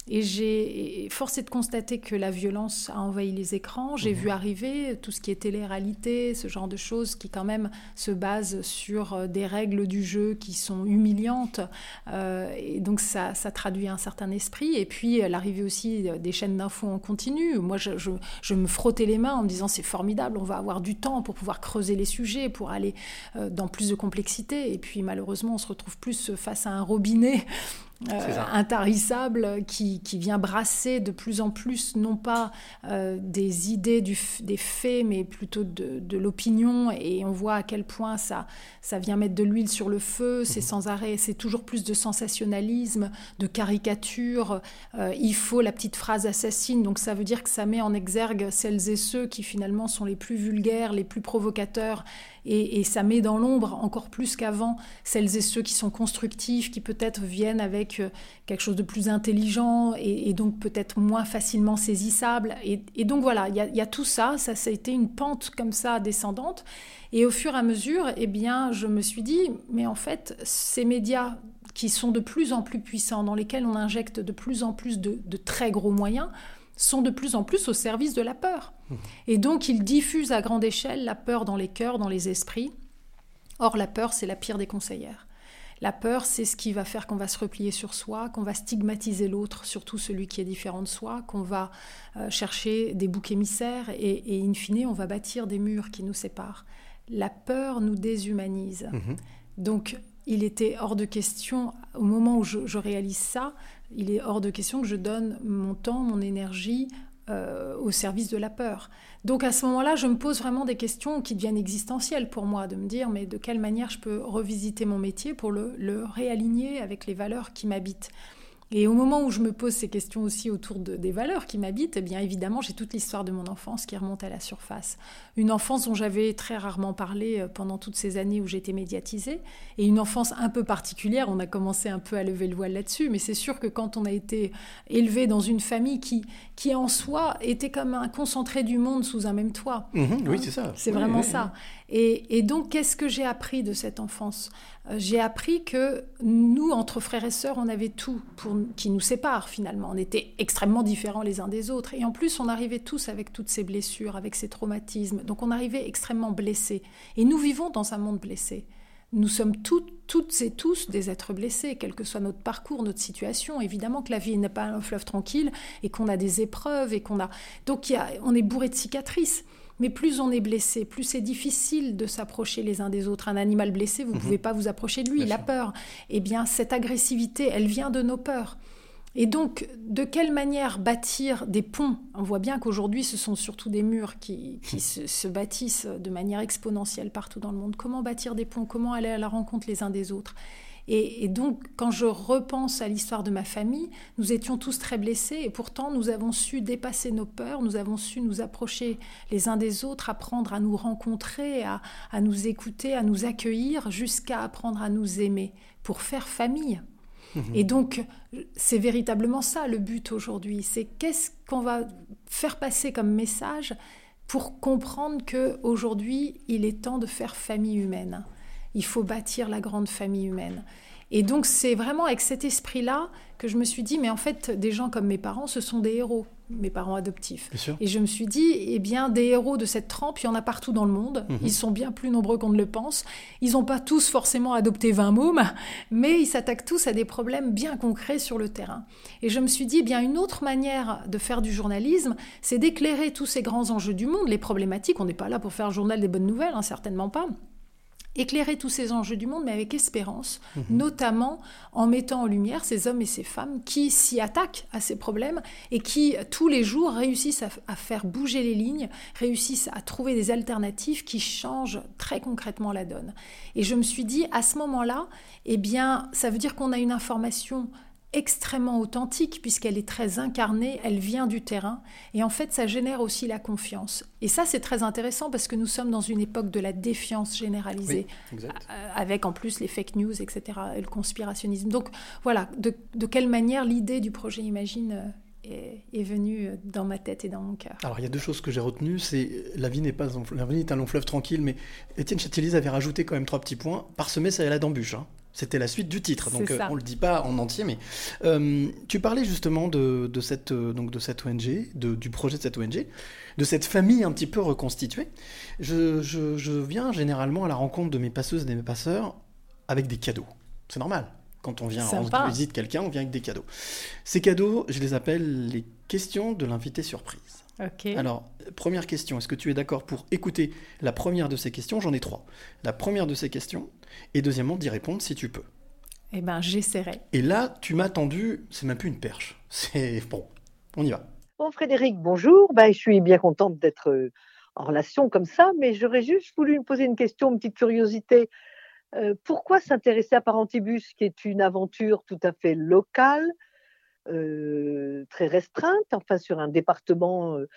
Et j'ai forcé de constater que la violence a envahi les écrans. J'ai vu arriver tout ce qui est télé-réalité, ce genre de choses qui quand même se basent sur euh, des règles du jeu qui sont humiliantes. Euh, et donc ça, ça traduit un certain esprit. Et puis euh, l'arrivée aussi des chaînes d'infos en continu. Moi, je, je- je me frottais les mains en me disant c'est formidable, on va avoir du temps pour pouvoir creuser les sujets, pour aller dans plus de complexité. Et puis malheureusement, on se retrouve plus face à un robinet euh, intarissable qui, qui, vient brasser de plus en plus, non pas euh, des idées, du, des faits, mais plutôt de, de l'opinion. Et on voit à quel point ça, ça vient mettre de l'huile sur le feu, c'est mhm. sans arrêt, c'est toujours plus de sensationnalisme, de caricature. Euh, il faut la petite phrase assassine, donc ça veut dire que ça met en exergue celles et ceux qui finalement sont les plus vulgaires, les plus provocateurs et, ça met dans l'ombre encore plus qu'avant celles et ceux qui sont constructifs, qui peut-être viennent avec euh, quelque chose de plus intelligent et, donc peut-être moins facilement saisissable. Et, donc voilà, il y, a tout ça, ça, a été une pente comme ça descendante. Et au fur et à mesure, eh bien, je me suis dit, mais en fait, ces médias qui sont de plus en plus puissants, dans lesquels on injecte de plus en plus de très gros moyens, sont de plus en plus au service de la peur. Et donc ils diffusent à grande échelle la peur dans les cœurs, dans les esprits. Or la peur, c'est la pire des conseillères. La peur, c'est ce qui va faire qu'on va se replier sur soi, qu'on va stigmatiser l'autre, surtout celui qui est différent de soi, qu'on va euh, chercher des boucs émissaires et, in fine, on va bâtir des murs qui nous séparent. La peur nous déshumanise. Mmh. Donc, il était hors de question, au moment où je réalise ça, il est hors de question que je donne mon temps, mon énergie euh, au service de la peur. Donc à ce moment-là, je me pose vraiment des questions qui deviennent existentielles pour moi, de me dire mais de quelle manière je peux revisiter mon métier pour le réaligner avec les valeurs qui m'habitent? Et au moment où je me pose ces questions aussi autour de, des valeurs qui m'habitent, eh bien évidemment, j'ai toute l'histoire de mon enfance qui remonte à la surface. Une enfance dont j'avais très rarement parlé euh, pendant toutes ces années où j'étais médiatisée, et une enfance un peu particulière. On a commencé un peu à lever le voile là-dessus, mais c'est sûr que quand on a été élevé dans une famille qui, qui en soi était comme un concentré du monde sous un même toit. Mhm, oui, c'est ça. C'est vraiment ça. Et, donc, qu'est-ce que j'ai appris de cette enfance? Euh, J'ai appris que nous, entre frères et sœurs, on avait tout qui nous sépare finalement. On était extrêmement différents les uns des autres. Et en plus, on arrivait tous avec toutes ces blessures, avec ces traumatismes. Donc, on arrivait extrêmement blessés. Et nous vivons dans un monde blessé. Nous sommes toutes, toutes et tous des êtres blessés, quel que soit notre parcours, notre situation. Évidemment que la vie n'est pas un fleuve tranquille et qu'on a des épreuves et qu'on a. Donc, on est bourré de cicatrices. Mais plus on est blessé, plus c'est difficile de s'approcher les uns des autres. Un animal blessé, vous ne mhm. pouvez pas vous approcher de lui, il a peur. Eh bien, cette agressivité, elle vient de nos peurs. Et donc, de quelle manière bâtir des ponts? On voit bien qu'aujourd'hui, ce sont surtout des murs qui, se, bâtissent de manière exponentielle partout dans le monde. Comment bâtir des ponts? Comment aller à la rencontre les uns des autres? Et, donc, quand je repense à l'histoire de ma famille, nous étions tous très blessés et pourtant nous avons su dépasser nos peurs, nous avons su nous approcher les uns des autres, apprendre à nous rencontrer, à, nous écouter, à nous accueillir, jusqu'à apprendre à nous aimer pour faire famille. Mhm. Et donc, c'est véritablement ça le but aujourd'hui. C'est qu'est-ce qu'on va faire passer comme message pour comprendre que aujourd'hui, il est temps de faire famille humaine. Il faut bâtir la grande famille humaine. Et donc c'est vraiment avec cet esprit-là que je me suis dit, mais en fait, des gens comme mes parents, ce sont des héros, mes parents adoptifs. Et je me suis dit, eh bien, des héros de cette trempe, il y en a partout dans le monde. Mhm. Ils sont bien plus nombreux qu'on ne le pense. Ils n'ont pas tous forcément adopté 20 mômes, mais ils s'attaquent tous à des problèmes bien concrets sur le terrain. Et je me suis dit, eh bien, une autre manière de faire du journalisme, c'est d'éclairer tous ces grands enjeux du monde, les problématiques. On n'est pas là pour faire un journal des bonnes nouvelles, hein, certainement pas éclairer tous ces enjeux du monde, mais avec espérance, mhm. notamment en mettant en lumière ces hommes et ces femmes qui s'y attaquent à ces problèmes et qui, tous les jours, réussissent à, faire bouger les lignes, réussissent à trouver des alternatives qui changent très concrètement la donne. Et je me suis dit, à ce moment-là, eh bien, ça veut dire qu'on a une information extrêmement authentique puisqu'elle est très incarnée, elle vient du terrain et en fait ça génère aussi la confiance. Et ça c'est très intéressant parce que nous sommes dans une époque de la défiance généralisée euh, avec en plus les fake news, etc. et le conspirationnisme. Donc voilà, de, quelle manière l'idée du projet Imagine euh, est, venue euh, dans ma tête et dans mon cœur? Alors il y a deux choses que j'ai retenues, c'est la vie n'est pas la vie est un long fleuve tranquille, mais Étienne Châtelier avait rajouté quand même trois petits points. Parsemer ça est la d'embûche. Hein. C'était la suite du titre, donc euh, on ne le dit pas en entier, mais euh, tu parlais justement de, cette, euh, donc de cette ONG, du projet de cette ONG, de cette famille un petit peu reconstituée. Je, viens généralement à la rencontre de mes passeuses et de mes passeurs avec des cadeaux. C'est normal. Quand on vient en visite quelqu'un, on vient avec des cadeaux. Ces cadeaux, je les appelle les questions de l'invité surprise. Alors, première question, est-ce que tu es d'accord pour écouter la première de ces questions? J'en ai trois. La première de ces questions, et deuxièmement, d'y répondre si tu peux. Eh ben, j'essaierai. Et là, tu m'as tendu, c'est même plus une perche. C'est bon, on y va. Bon, Frédéric, bonjour. Ben, je suis bien contente d'être euh, en relation comme ça, mais j'aurais juste voulu me poser une question, une petite curiosité. Euh, pourquoi s'intéresser à Parentibus, qui est une aventure tout à fait locale, euh, très restreinte, enfin sur un département euh,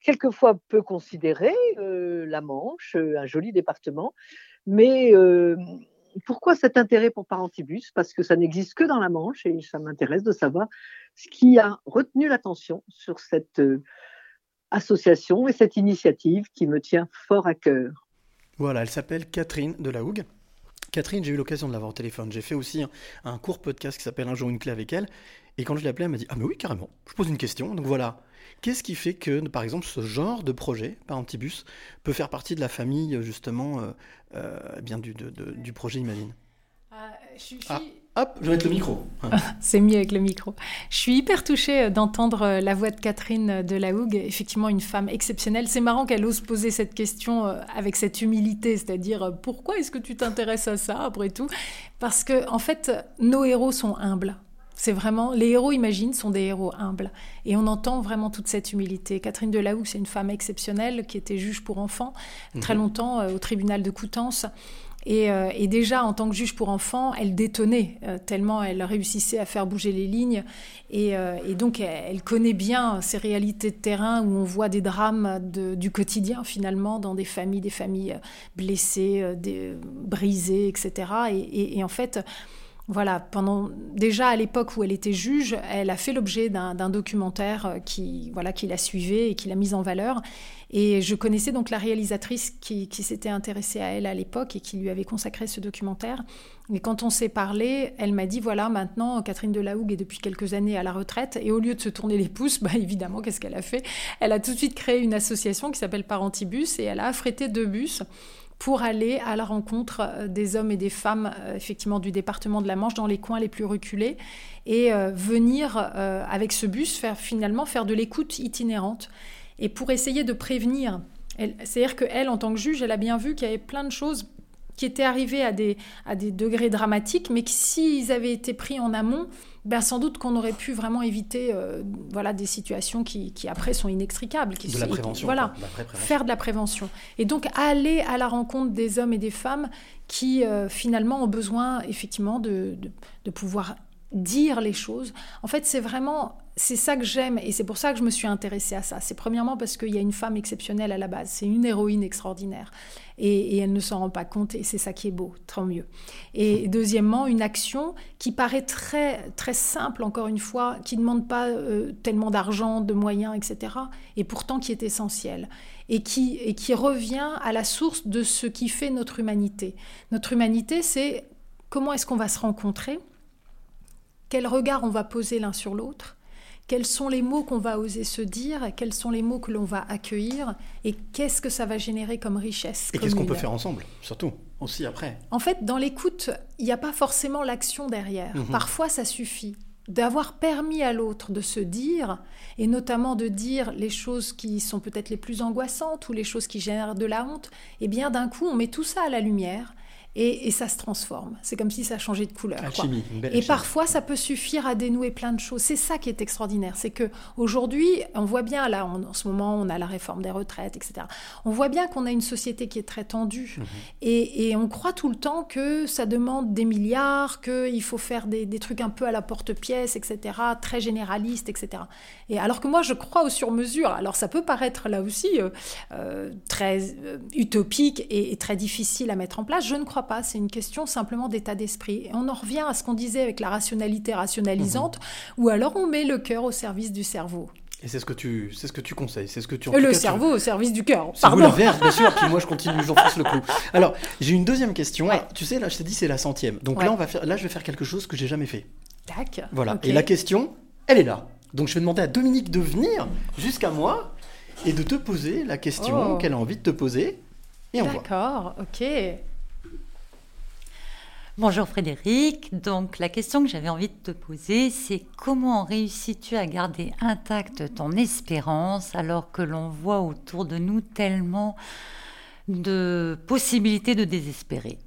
quelquefois peu considéré, euh, la Manche, un joli département, mais pourquoi cet intérêt pour Parentibus? Parce que ça n'existe que dans la Manche et ça m'intéresse de savoir ce qui a retenu l'attention sur cette association et cette initiative qui me tient fort à cœur. Voilà, elle s'appelle Catherine de la Hougue. Catherine, j'ai eu l'occasion de l'avoir au téléphone. J'ai fait aussi un court podcast qui s'appelle Un jour une clé avec elle. Et quand je l'ai appelée, elle m'a dit Ah, mais oui, carrément, je pose une question. Donc voilà. Qu'est-ce qui fait que, par exemple, ce genre de projet, Parentibus, peut faire partie de la famille, justement, euh, euh, eh bien du, de- de- du projet Imagine Ah, hop, je vais mettre le micro. C'est mieux avec le micro. Je suis hyper touchée euh, d'entendre la voix de Catherine de la Hougue, effectivement une femme exceptionnelle. C'est marrant qu'elle ose poser cette question avec cette humilité, c'est-à-dire pourquoi est-ce que tu t'intéresses à ça après tout? Parce que en fait, nos héros sont humbles. C'est vraiment les héros imagine sont des héros humbles et on entend vraiment toute cette humilité. Catherine de la Hougue, c'est une femme exceptionnelle qui était juge pour enfants très Mhm. longtemps euh, au tribunal de Coutances. Et, euh, et déjà, en tant que juge pour enfants, elle détonnait euh, tellement elle réussissait à faire bouger les lignes. Et, euh, et donc, elle, elle connaît bien ces réalités de terrain où on voit des drames de- du quotidien, finalement, dans des familles, des familles blessées, des- brisées, etc. Et, et- et en fait, voilà, pendant déjà à l'époque où elle était juge, elle a fait l'objet d'un documentaire euh, qui voilà qui la suivait et qui l'a mise en valeur. Et je connaissais donc la réalisatrice qui, s'était intéressée à elle à l'époque et qui lui avait consacré ce documentaire. Et quand on s'est parlé, elle m'a dit voilà, maintenant Catherine Delahougue est depuis quelques années à la retraite et au lieu de se tourner les pouces, bah évidemment, qu'est-ce qu'elle a fait? Elle a tout de suite créé une association qui s'appelle Parentibus et elle a affrété deux bus pour aller à la rencontre euh, des hommes et des femmes euh, effectivement du département de la Manche dans les coins les plus reculés et euh, venir avec ce bus faire finalement faire de l'écoute itinérante et pour essayer de prévenir. C'est-à-dire qu'elle, en tant que juge, elle a bien vu qu'il y avait plein de choses qui étaient arrivées à des, à des degrés dramatiques, mais que s'ils avaient été pris en amont, ben sans doute qu'on aurait pu vraiment éviter euh, voilà, des situations qui, qui après sont inextricables. Qui De la prévention, Voilà, de la faire de la prévention. Et donc aller à la rencontre des hommes et des femmes qui euh, finalement ont besoin effectivement de, de, de pouvoir dire les choses. En fait, c'est vraiment, c'est ça que j'aime et c'est pour ça que je me suis intéressée à ça. C'est premièrement parce qu'il y a une femme exceptionnelle à la base, c'est une héroïne extraordinaire et, elle ne s'en rend pas compte et c'est ça qui est beau, tant mieux. Et deuxièmement, une action qui paraît très très simple encore une fois, qui ne demande pas euh, tellement d'argent, de moyens, etc. Et pourtant qui est essentielle et qui et qui revient à la source de ce qui fait notre humanité. Notre humanité, c'est comment est-ce qu'on va se rencontrer quel regard on va poser l'un sur l'autre, quels sont les mots qu'on va oser se dire, quels sont les mots que l'on va accueillir, et qu'est-ce que ça va générer comme richesse. Et qu'est-ce qu'on peut faire ensemble, surtout, aussi après? En fait, dans l'écoute, il n'y a pas forcément l'action derrière. Mhm. Parfois, ça suffit d'avoir permis à l'autre de se dire, et notamment de dire les choses qui sont peut-être les plus angoissantes ou les choses qui génèrent de la honte, et bien d'un coup, on met tout ça à la lumière. Et, et ça se transforme. C'est comme si ça changeait de couleur. quoi. Alchimie, une belle Et alchimie. parfois, ça peut suffire à dénouer plein de choses. C'est ça qui est extraordinaire. C'est que aujourd'hui, on voit bien, là, en, en ce moment, on a la réforme des retraites, etc. On voit bien qu'on a une société qui est très tendue. Et, et on croit tout le temps que ça demande des milliards, qu'il faut faire des, des trucs un peu à la porte-pièce, etc., très généralistes, etc. Et alors que moi, je crois au sur-mesure. Alors ça peut paraître là aussi euh, euh, très euh, utopique et, et très difficile à mettre en place. Je ne crois pas. C'est une question simplement d'état d'esprit. Et on en revient à ce qu'on disait avec la rationalité rationalisante, ou alors on met le cœur au service du cerveau. Et c'est ce que tu, c'est ce que tu conseilles, c'est ce que tu. en tout le tu- cerveau au service du cœur. Pardon. l'inverse, bien sûr. Puis moi, je continue, j'enfonce le clou. Alors, j'ai une deuxième question. Tu sais, là, je t'ai dit, c'est la centième. Donc Ouais. là, on va faire, là, je vais faire quelque chose que j'ai jamais fait. Tac. Voilà. Et la question, elle est là. Donc, je vais demander à Dominique de venir jusqu'à moi et de te poser la question Oh. qu'elle a envie de te poser. Et on voit. D'accord, ok. Bonjour Frédéric. Donc la question que j'avais envie de te poser, c'est comment réussis-tu à garder intacte ton espérance alors que l'on voit autour de nous tellement de possibilités de désespérer?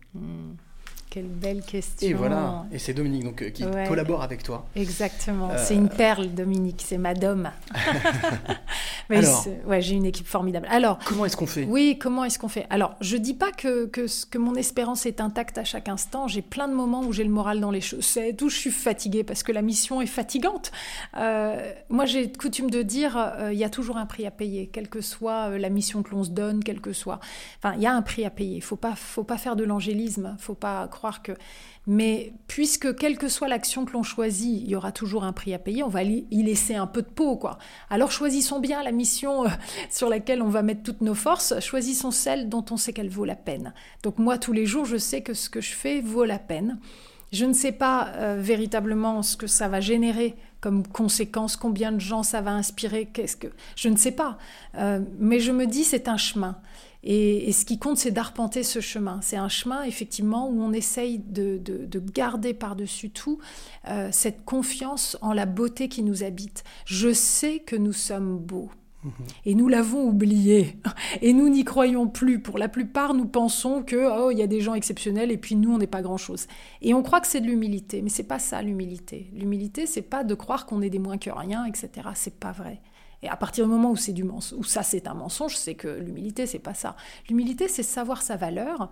Quelle belle question. Et voilà, et c'est Dominique donc, euh, qui Ouais. collabore avec toi. Exactement, Euh, c'est une perle, Dominique, c'est madame. Mais Alors ouais, j'ai une équipe formidable. Alors, Comment est-ce qu'on fait? Oui, comment est-ce qu'on fait? Alors, je dis pas que, que, mon espérance est intacte à chaque instant. J'ai plein de moments où j'ai le moral dans les chaussettes, où je suis fatiguée parce que la mission est fatigante. Euh, moi, j'ai coutume de dire, euh, il y a toujours un prix à payer, quelle que soit la mission que l'on se donne, quelle que soit. Enfin, il y a un prix à payer. Il faut pas, faut pas faire de l'angélisme. Faut pas croire que. Mais puisque quelle que soit l'action que l'on choisit, il y aura toujours un prix à payer, on va y laisser un peu de peau, quoi. Alors choisissons bien la mission euh, sur laquelle on va mettre toutes nos forces, choisissons celle dont on sait qu'elle vaut la peine. Donc moi, tous les jours, je sais que ce que je fais vaut la peine. Je ne sais pas euh, véritablement ce que ça va générer comme conséquence, combien de gens ça va inspirer, qu'est-ce que je ne sais pas. Euh, mais je me dis c'est un chemin. Et, et ce qui compte, c'est d'arpenter ce chemin. C'est un chemin, effectivement, où on essaye de, de- de garder par-dessus tout euh, cette confiance en la beauté qui nous habite. Je sais que nous sommes beaux. Et nous l'avons oublié. Et nous n'y croyons plus. Pour la plupart, nous pensons que oh, il y a des gens exceptionnels et puis nous, on n'est pas grand-chose. Et on croit que c'est de l'humilité, mais c'est pas ça l'humilité. L'humilité, c'est pas de croire qu'on est des moins que rien, etc. C'est pas vrai. Et à partir du moment où c'est du mensonge, où ça c'est un mensonge, c'est que l'humilité c'est pas ça. L'humilité c'est savoir sa valeur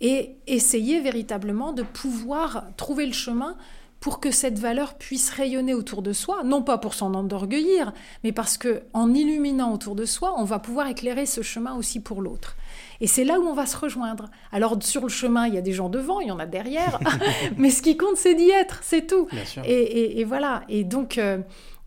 et essayer véritablement de pouvoir trouver le chemin pour que cette valeur puisse rayonner autour de soi, non pas pour s'en enorgueillir, mais parce que en illuminant autour de soi, on va pouvoir éclairer ce chemin aussi pour l'autre. Et c'est là où on va se rejoindre. Alors sur le chemin, il y a des gens devant, il y en a derrière, mais ce qui compte, c'est d'y être, c'est tout. Bien sûr. Et, et- et voilà. Et donc, euh,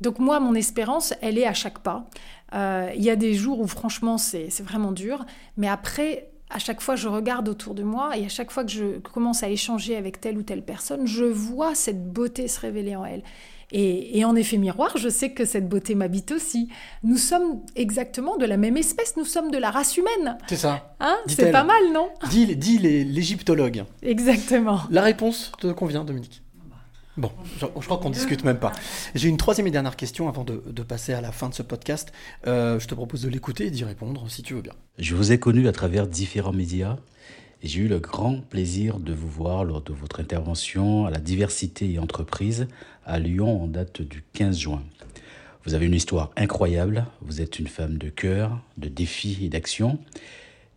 donc moi, mon espérance, elle est à chaque pas. Euh, Il y a des jours où franchement, c'est vraiment dur, mais après, à chaque fois, je regarde autour de moi et à chaque fois que je commence à échanger avec telle ou telle personne, je vois cette beauté se révéler en elle. Et, et en effet miroir, je sais que cette beauté m'habite aussi. Nous sommes exactement de la même espèce, nous sommes de la race humaine. C'est ça. Hein? C'est pas mal, non? Dis, dis les- l'égyptologue. Exactement. La réponse te convient, Dominique Bon, je, crois qu'on discute même pas. J'ai une troisième et dernière question avant de, de passer à la fin de ce podcast. Euh, je te propose de l'écouter et d'y répondre si tu veux bien. Je vous ai connu à travers différents médias et j'ai eu le grand plaisir de vous voir lors de votre intervention à la diversité et entreprise à Lyon en date du 15 juin. Vous avez une histoire incroyable, vous êtes une femme de cœur, de défis et d'action.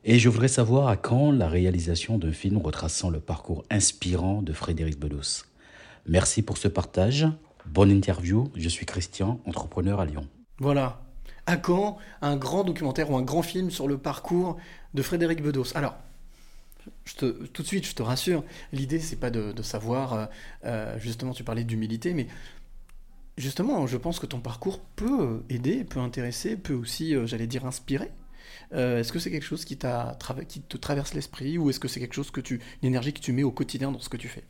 Et je voudrais savoir à quand la réalisation d'un film retraçant le parcours inspirant de Frédéric Bedos. Merci pour ce partage. Bonne interview. Je suis Christian, entrepreneur à Lyon. Voilà. À quand un grand documentaire ou un grand film sur le parcours de Frédéric Bedos Alors, tout de suite, je te rassure, l'idée, c'est pas de, savoir, euh, euh, justement, tu parlais d'humilité, mais justement, je pense que ton parcours peut aider, peut intéresser, peut aussi, euh, j'allais dire, inspirer. Est-ce que c'est quelque chose qui, qui te traverse l'esprit ou est-ce que c'est quelque chose que tu, une énergie que tu mets au quotidien dans ce que tu fais?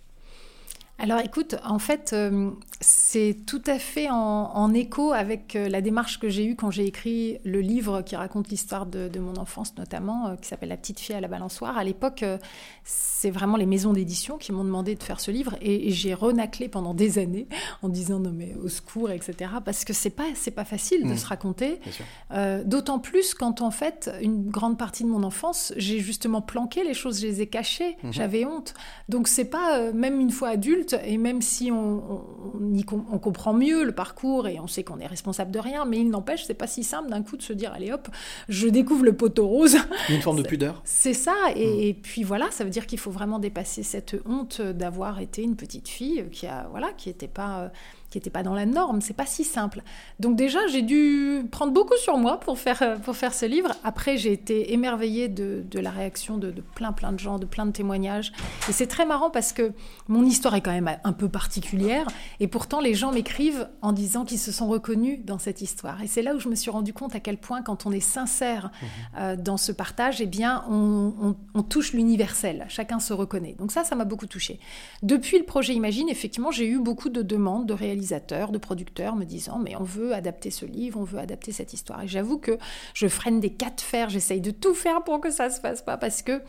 Alors écoute, en fait, euh, c'est tout à fait en, en écho avec euh, la démarche que j'ai eue quand j'ai écrit le livre qui raconte l'histoire de, de mon enfance notamment, euh, qui s'appelle La petite fille à la balançoire. À l'époque, c'est vraiment les maisons d'édition qui m'ont demandé de faire ce livre et, et j'ai renaclé pendant des années en disant non mais au secours, etc. Parce que c'est pas, c'est pas facile de Mmh. se raconter. D'autant plus quand en fait, une grande partie de mon enfance, j'ai justement planqué les choses, je les ai cachées, Mhm. j'avais honte. Donc c'est pas, même une fois adulte, et même si on, on, on y com- on comprend mieux le parcours et on sait qu'on est responsable de rien, mais il n'empêche, c'est pas si simple d'un coup de se dire, allez hop, je découvre le poteau rose. Une forme de pudeur C'est ça, et, et puis voilà, ça veut dire qu'il faut vraiment dépasser cette honte d'avoir été une petite fille qui a voilà, qui n'était pas euh, qui était pas dans la norme. C'est pas si simple. Donc déjà, j'ai dû prendre beaucoup sur moi pour faire euh, pour faire ce livre. Après, j'ai été émerveillée de, de la réaction de, de plein plein de gens, de plein de témoignages. Et c'est très marrant parce que mon histoire est quand même un peu particulière, et pourtant les gens m'écrivent en disant qu'ils se sont reconnus dans cette histoire. Et c'est là où je me suis rendu compte à quel point, quand on est sincère euh, dans ce partage, eh bien, on, on- on touche l'universel. Chacun se reconnaît. Donc ça, ça m'a beaucoup touchée. Depuis le projet Imagine, effectivement, j'ai eu beaucoup de demandes de réalisateurs, de producteurs me disant mais on veut adapter ce livre, on veut adapter cette histoire. Et j'avoue que je freine des cas de fer, j'essaye de tout faire pour que ça se fasse pas parce que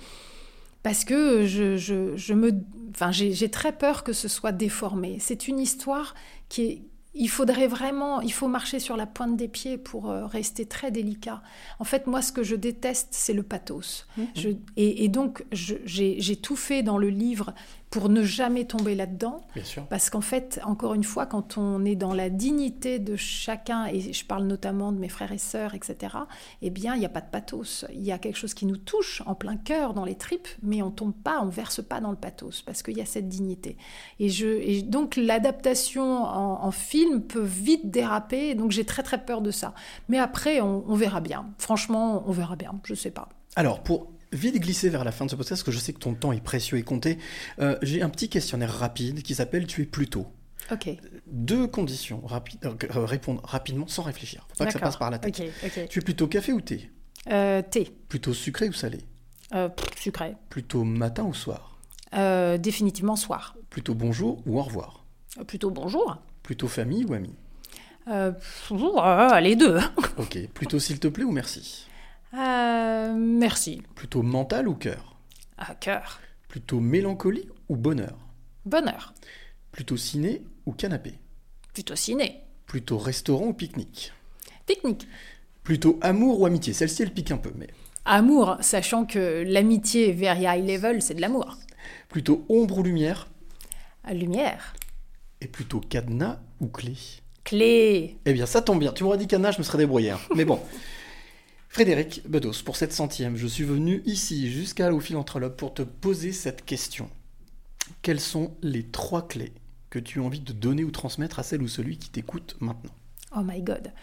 parce que je, je, je me, enfin, j'ai très peur que ce soit déformé. C'est une histoire qui est il faudrait vraiment, il faut marcher sur la pointe des pieds pour euh, rester très délicat. En fait, moi, ce que je déteste, c'est le pathos. Je- et, et donc, j'ai tout fait dans le livre pour ne jamais tomber là-dedans. Bien sûr. Parce qu'en fait, encore une fois, quand on est dans la dignité de chacun, et je parle notamment de mes frères et sœurs, etc., eh bien, il n'y a pas de pathos. Il y a quelque chose qui nous touche en plein cœur, dans les tripes, mais on tombe pas, on verse pas dans le pathos, parce qu'il y a cette dignité. Et, je, et donc, l'adaptation en, en film peut vite déraper, donc j'ai très très peur de ça. Mais après, on, on verra bien. Franchement, on verra bien. Je sais pas. Alors, pour vite glisser vers la fin de ce podcast, parce que je sais que ton temps est précieux et compté, euh, j'ai un petit questionnaire rapide qui s'appelle Tu es plutôt. Ok. Deux conditions rapides, euh, répondre rapidement sans réfléchir. Faut pas que ça passe par la tête. Tu es plutôt café ou thé? Euh, thé, Plutôt sucré ou salé? Euh, pff, sucré. Plutôt matin ou soir? Euh, définitivement soir. Plutôt bonjour ou au revoir? Euh, Plutôt bonjour. Plutôt famille ou ami Euh, pff, euh, les deux. Ok. Plutôt s'il te plaît ou merci? Euh, merci. Plutôt mental ou cœur? À cœur. Plutôt mélancolie ou bonheur? Bonheur. Plutôt ciné ou canapé? Plutôt ciné. Plutôt restaurant ou pique-nique? Pique-nique. Plutôt amour ou amitié? Celle-ci, elle pique un peu, mais... Amour, sachant que l'amitié very high level, c'est de l'amour. Plutôt ombre ou lumière? Lumière. Et plutôt cadenas ou clé? Clé. Eh bien, ça tombe bien. Tu m'aurais dit cadenas, je me serais débrouillé. hein. Mais bon. Frédéric Bedos, pour cette centième, je suis venu ici jusqu'à au pour te poser cette question. Quelles sont les trois clés que tu as envie de donner ou transmettre à celle ou celui qui t'écoute maintenant? Oh my god.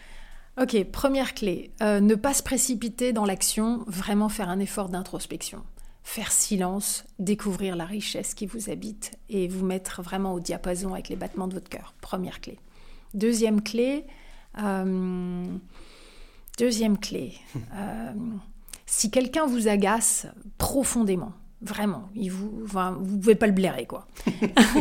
Ok, première clé. euh, ne pas se précipiter dans l'action, vraiment faire un effort d'introspection. Faire silence, découvrir la richesse qui vous habite et vous mettre vraiment au diapason avec les battements de votre cœur. Première clé. Deuxième clé. euh, deuxième clé. euh, si quelqu'un vous agace profondément, vraiment, vous, enfin, vous pouvez pas le blairer quoi.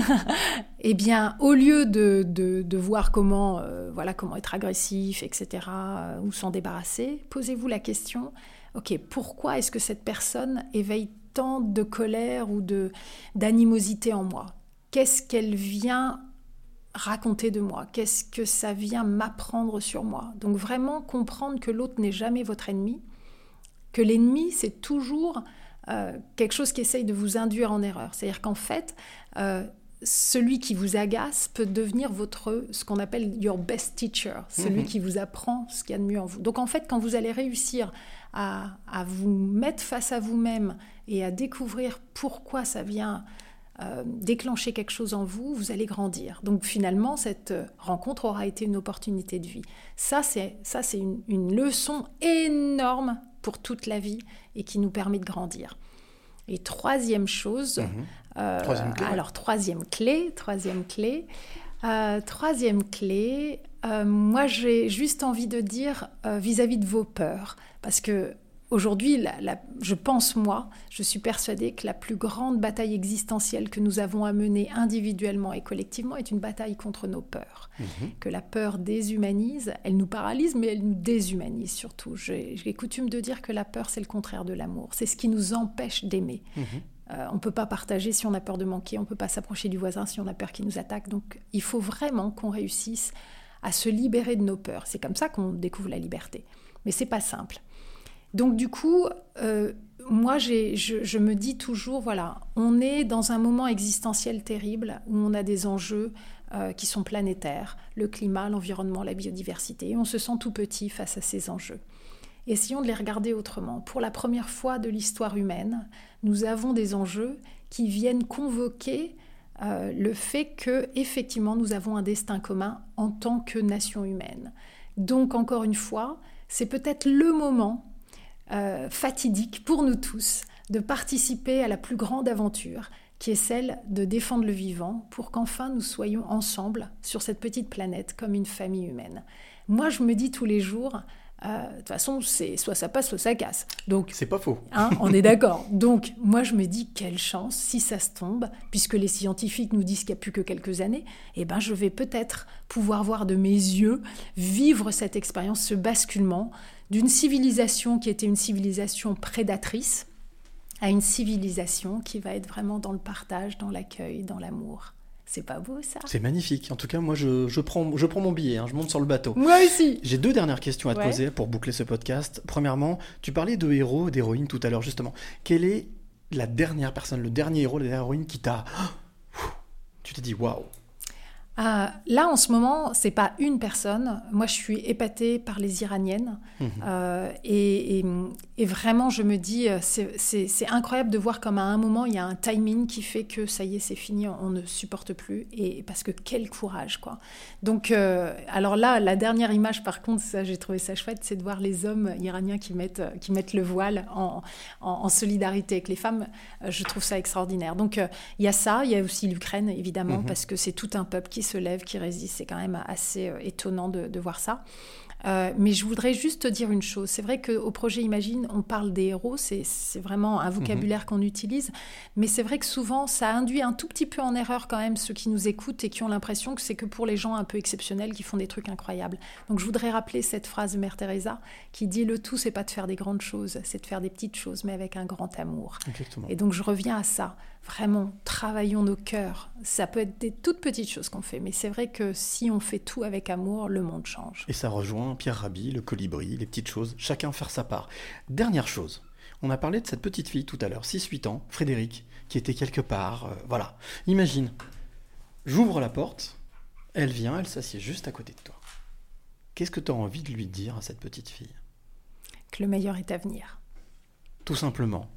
eh bien, au lieu de, voir comment, euh, voilà, comment être agressif, etc., euh, ou s'en débarrasser, posez-vous la question, ok, pourquoi est-ce que cette personne éveille tant de colère ou d'animosité en moi? Qu'est-ce qu'elle vient raconter de moi Qu'est-ce que ça vient m'apprendre sur moi Donc vraiment comprendre que l'autre n'est jamais votre ennemi, que l'ennemi, c'est toujours euh, quelque chose qui essaye de vous induire en erreur. C'est-à-dire qu'en fait, euh, celui qui vous agace peut devenir votre, ce qu'on appelle your best teacher, celui Mhm. qui vous apprend ce qu'il y a de mieux en vous. Donc en fait, quand vous allez réussir à, à vous mettre face à vous-même et à découvrir pourquoi ça vient euh, déclencher quelque chose en vous, vous allez grandir. Donc finalement, cette euh, rencontre aura été une opportunité de vie. Ça, c'est ça, c'est une, une leçon énorme pour toute la vie et qui nous permet de grandir. Et troisième chose, euh, Troisième clé, alors troisième clé, troisième clé, euh, troisième clé. euh, moi, j'ai juste envie de dire vis-à-vis de vos peurs, parce que aujourd'hui, la- la- je pense moi, je suis persuadée que la plus grande bataille existentielle que nous avons à mener individuellement et collectivement est une bataille contre nos peurs. Que la peur déshumanise, elle nous paralyse, mais elle nous déshumanise surtout. J'ai coutume de dire que la peur, c'est le contraire de l'amour. C'est ce qui nous empêche d'aimer. Euh, on ne peut pas partager si on a peur de manquer, on ne peut pas s'approcher du voisin si on a peur qu'il nous attaque. Donc il faut vraiment qu'on réussisse à se libérer de nos peurs. C'est comme ça qu'on découvre la liberté. Mais c'est pas simple. Donc du coup, euh, moi je me dis toujours, voilà, on est dans un moment existentiel terrible où on a des enjeux euh, qui sont planétaires, le climat, l'environnement, la biodiversité, et on se sent tout petit face à ces enjeux. Essayons de les regarder autrement. Pour la première fois de l'histoire humaine, nous avons des enjeux qui viennent convoquer euh, le fait que effectivement nous avons un destin commun en tant que nation humaine. Donc encore une fois, c'est peut-être le moment euh, fatidique pour nous tous de participer à la plus grande aventure qui est celle de défendre le vivant pour qu'enfin nous soyons ensemble sur cette petite planète comme une famille humaine. Moi, je me dis tous les jours, euh, de toute façon, c'est soit ça passe, soit ça casse. Donc, C'est pas faux. Hein, on est d'accord. Donc, moi, je me dis, quelle chance, si ça se tombe, puisque les scientifiques nous disent qu'il n'y a plus que quelques années, eh ben, je vais peut-être pouvoir voir de mes yeux, vivre cette expérience, ce basculement d'une civilisation qui était une civilisation prédatrice à une civilisation qui va être vraiment dans le partage, dans l'accueil, dans l'amour. C'est pas beau ça? C'est magnifique. En tout cas, moi, je, je prends, je prends mon billet, hein, je monte sur le bateau. Moi aussi J'ai deux dernières questions à te Ouais. poser pour boucler ce podcast. Premièrement, tu parlais de héros, d'héroïnes tout à l'heure, justement. Quelle est la dernière personne, le dernier héros, la dernière héroïne qui t'a. Tu t'es dit, waouh Ah, là, en ce moment, c'est pas une personne. Moi, je suis épatée par les Iraniennes. Mhm. Euh, et, et- et vraiment, je me dis, euh, c'est- incroyable de voir comme à un moment, il y a un timing qui fait que ça y est, c'est fini, on ne supporte plus. Et parce que quel courage, quoi. Donc, euh, alors là, la dernière image, par contre, ça, j'ai trouvé ça chouette, c'est de voir les hommes iraniens qui mettent, qui mettent le voile en, en- en solidarité avec les femmes. Euh, Je trouve ça extraordinaire. Donc, euh, il y a ça, il y a aussi l'Ukraine, évidemment, Mhm. parce que c'est tout un peuple qui se lève, qui résiste. C'est quand même assez euh, étonnant de, de voir ça. Euh, mais je voudrais juste te dire une chose. C'est vrai qu'au projet Imagine, on parle des héros, c'est vraiment un vocabulaire qu'on utilise, mais c'est vrai que souvent, ça induit un tout petit peu en erreur quand même ceux qui nous écoutent et qui ont l'impression que c'est que pour les gens un peu exceptionnels qui font des trucs incroyables. Donc je voudrais rappeler cette phrase de Mère Teresa qui dit le tout, c'est pas de faire des grandes choses, c'est de faire des petites choses, mais avec un grand amour. Exactement. Et donc je reviens à ça. Vraiment, travaillons nos cœurs. Ça peut être des toutes petites choses qu'on fait, mais c'est vrai que si on fait tout avec amour, le monde change. Et ça rejoint Pierre Rabhi, le colibri, les petites choses, chacun faire sa part. Dernière chose, on a parlé de cette petite fille tout à l'heure, 6-8 ans, Frédéric, qui était quelque part, euh, voilà. Imagine, j'ouvre la porte, elle vient, elle s'assied juste à côté de toi. Qu'est-ce que tu as envie de lui dire à cette petite fille? Que le meilleur est à venir. Tout simplement.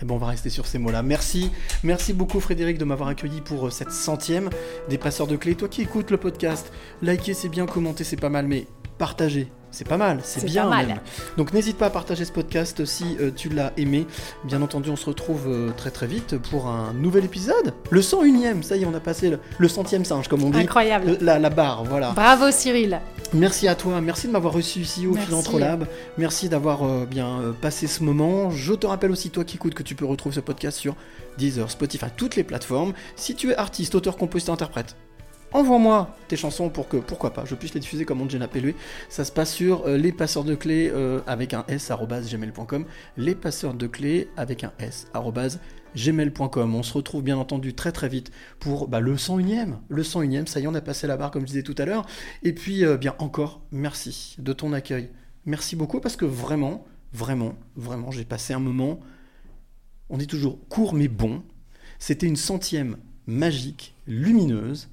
Et bon, on va rester sur ces mots-là. Merci, merci beaucoup Frédéric de m'avoir accueilli pour euh, cette centième des passeurs de clés. Toi qui écoutes le podcast, liker c'est bien, commenter c'est pas mal, mais partager c'est pas mal, c'est bien pas mal. même. Donc n'hésite pas à partager ce podcast si euh, tu l'as aimé. Bien entendu, on se retrouve euh, très très vite pour un nouvel épisode. Le 101ème, ça y est, on a passé le, le centième singe, comme on dit. Incroyable. Le- la, la barre, voilà. Bravo Cyril. Merci à toi, merci de m'avoir reçu ici au Merci. Philantrolab, merci d'avoir euh, bien passé ce moment. Je te rappelle aussi, toi qui écoutes, que tu peux retrouver ce podcast sur Deezer, Spotify, toutes les plateformes. Si tu es artiste, auteur, compositeur, interprète, envoie-moi tes chansons pour que, pourquoi pas, je puisse les diffuser comme on Pellué. Ça se passe sur euh, les passeurs de clés euh, avec un s gmail.com, les passeurs de clés avec un s gmail.com. On se retrouve bien entendu très très vite pour bah, le 101ème. Le 101ème, ça y est, on a passé la barre comme je disais tout à l'heure. Et puis, euh, bien encore, merci de ton accueil. Merci beaucoup parce que vraiment, vraiment, vraiment, j'ai passé un moment, on dit toujours court mais bon. C'était une centième magique, lumineuse.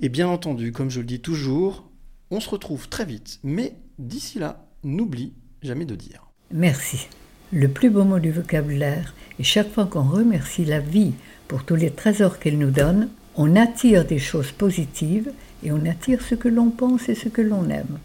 Et bien entendu, comme je le dis toujours, on se retrouve très vite. Mais d'ici là, n'oublie jamais de dire. Merci. Le plus beau mot du vocabulaire, et chaque fois qu'on remercie la vie pour tous les trésors qu'elle nous donne, on attire des choses positives et on attire ce que l'on pense et ce que l'on aime.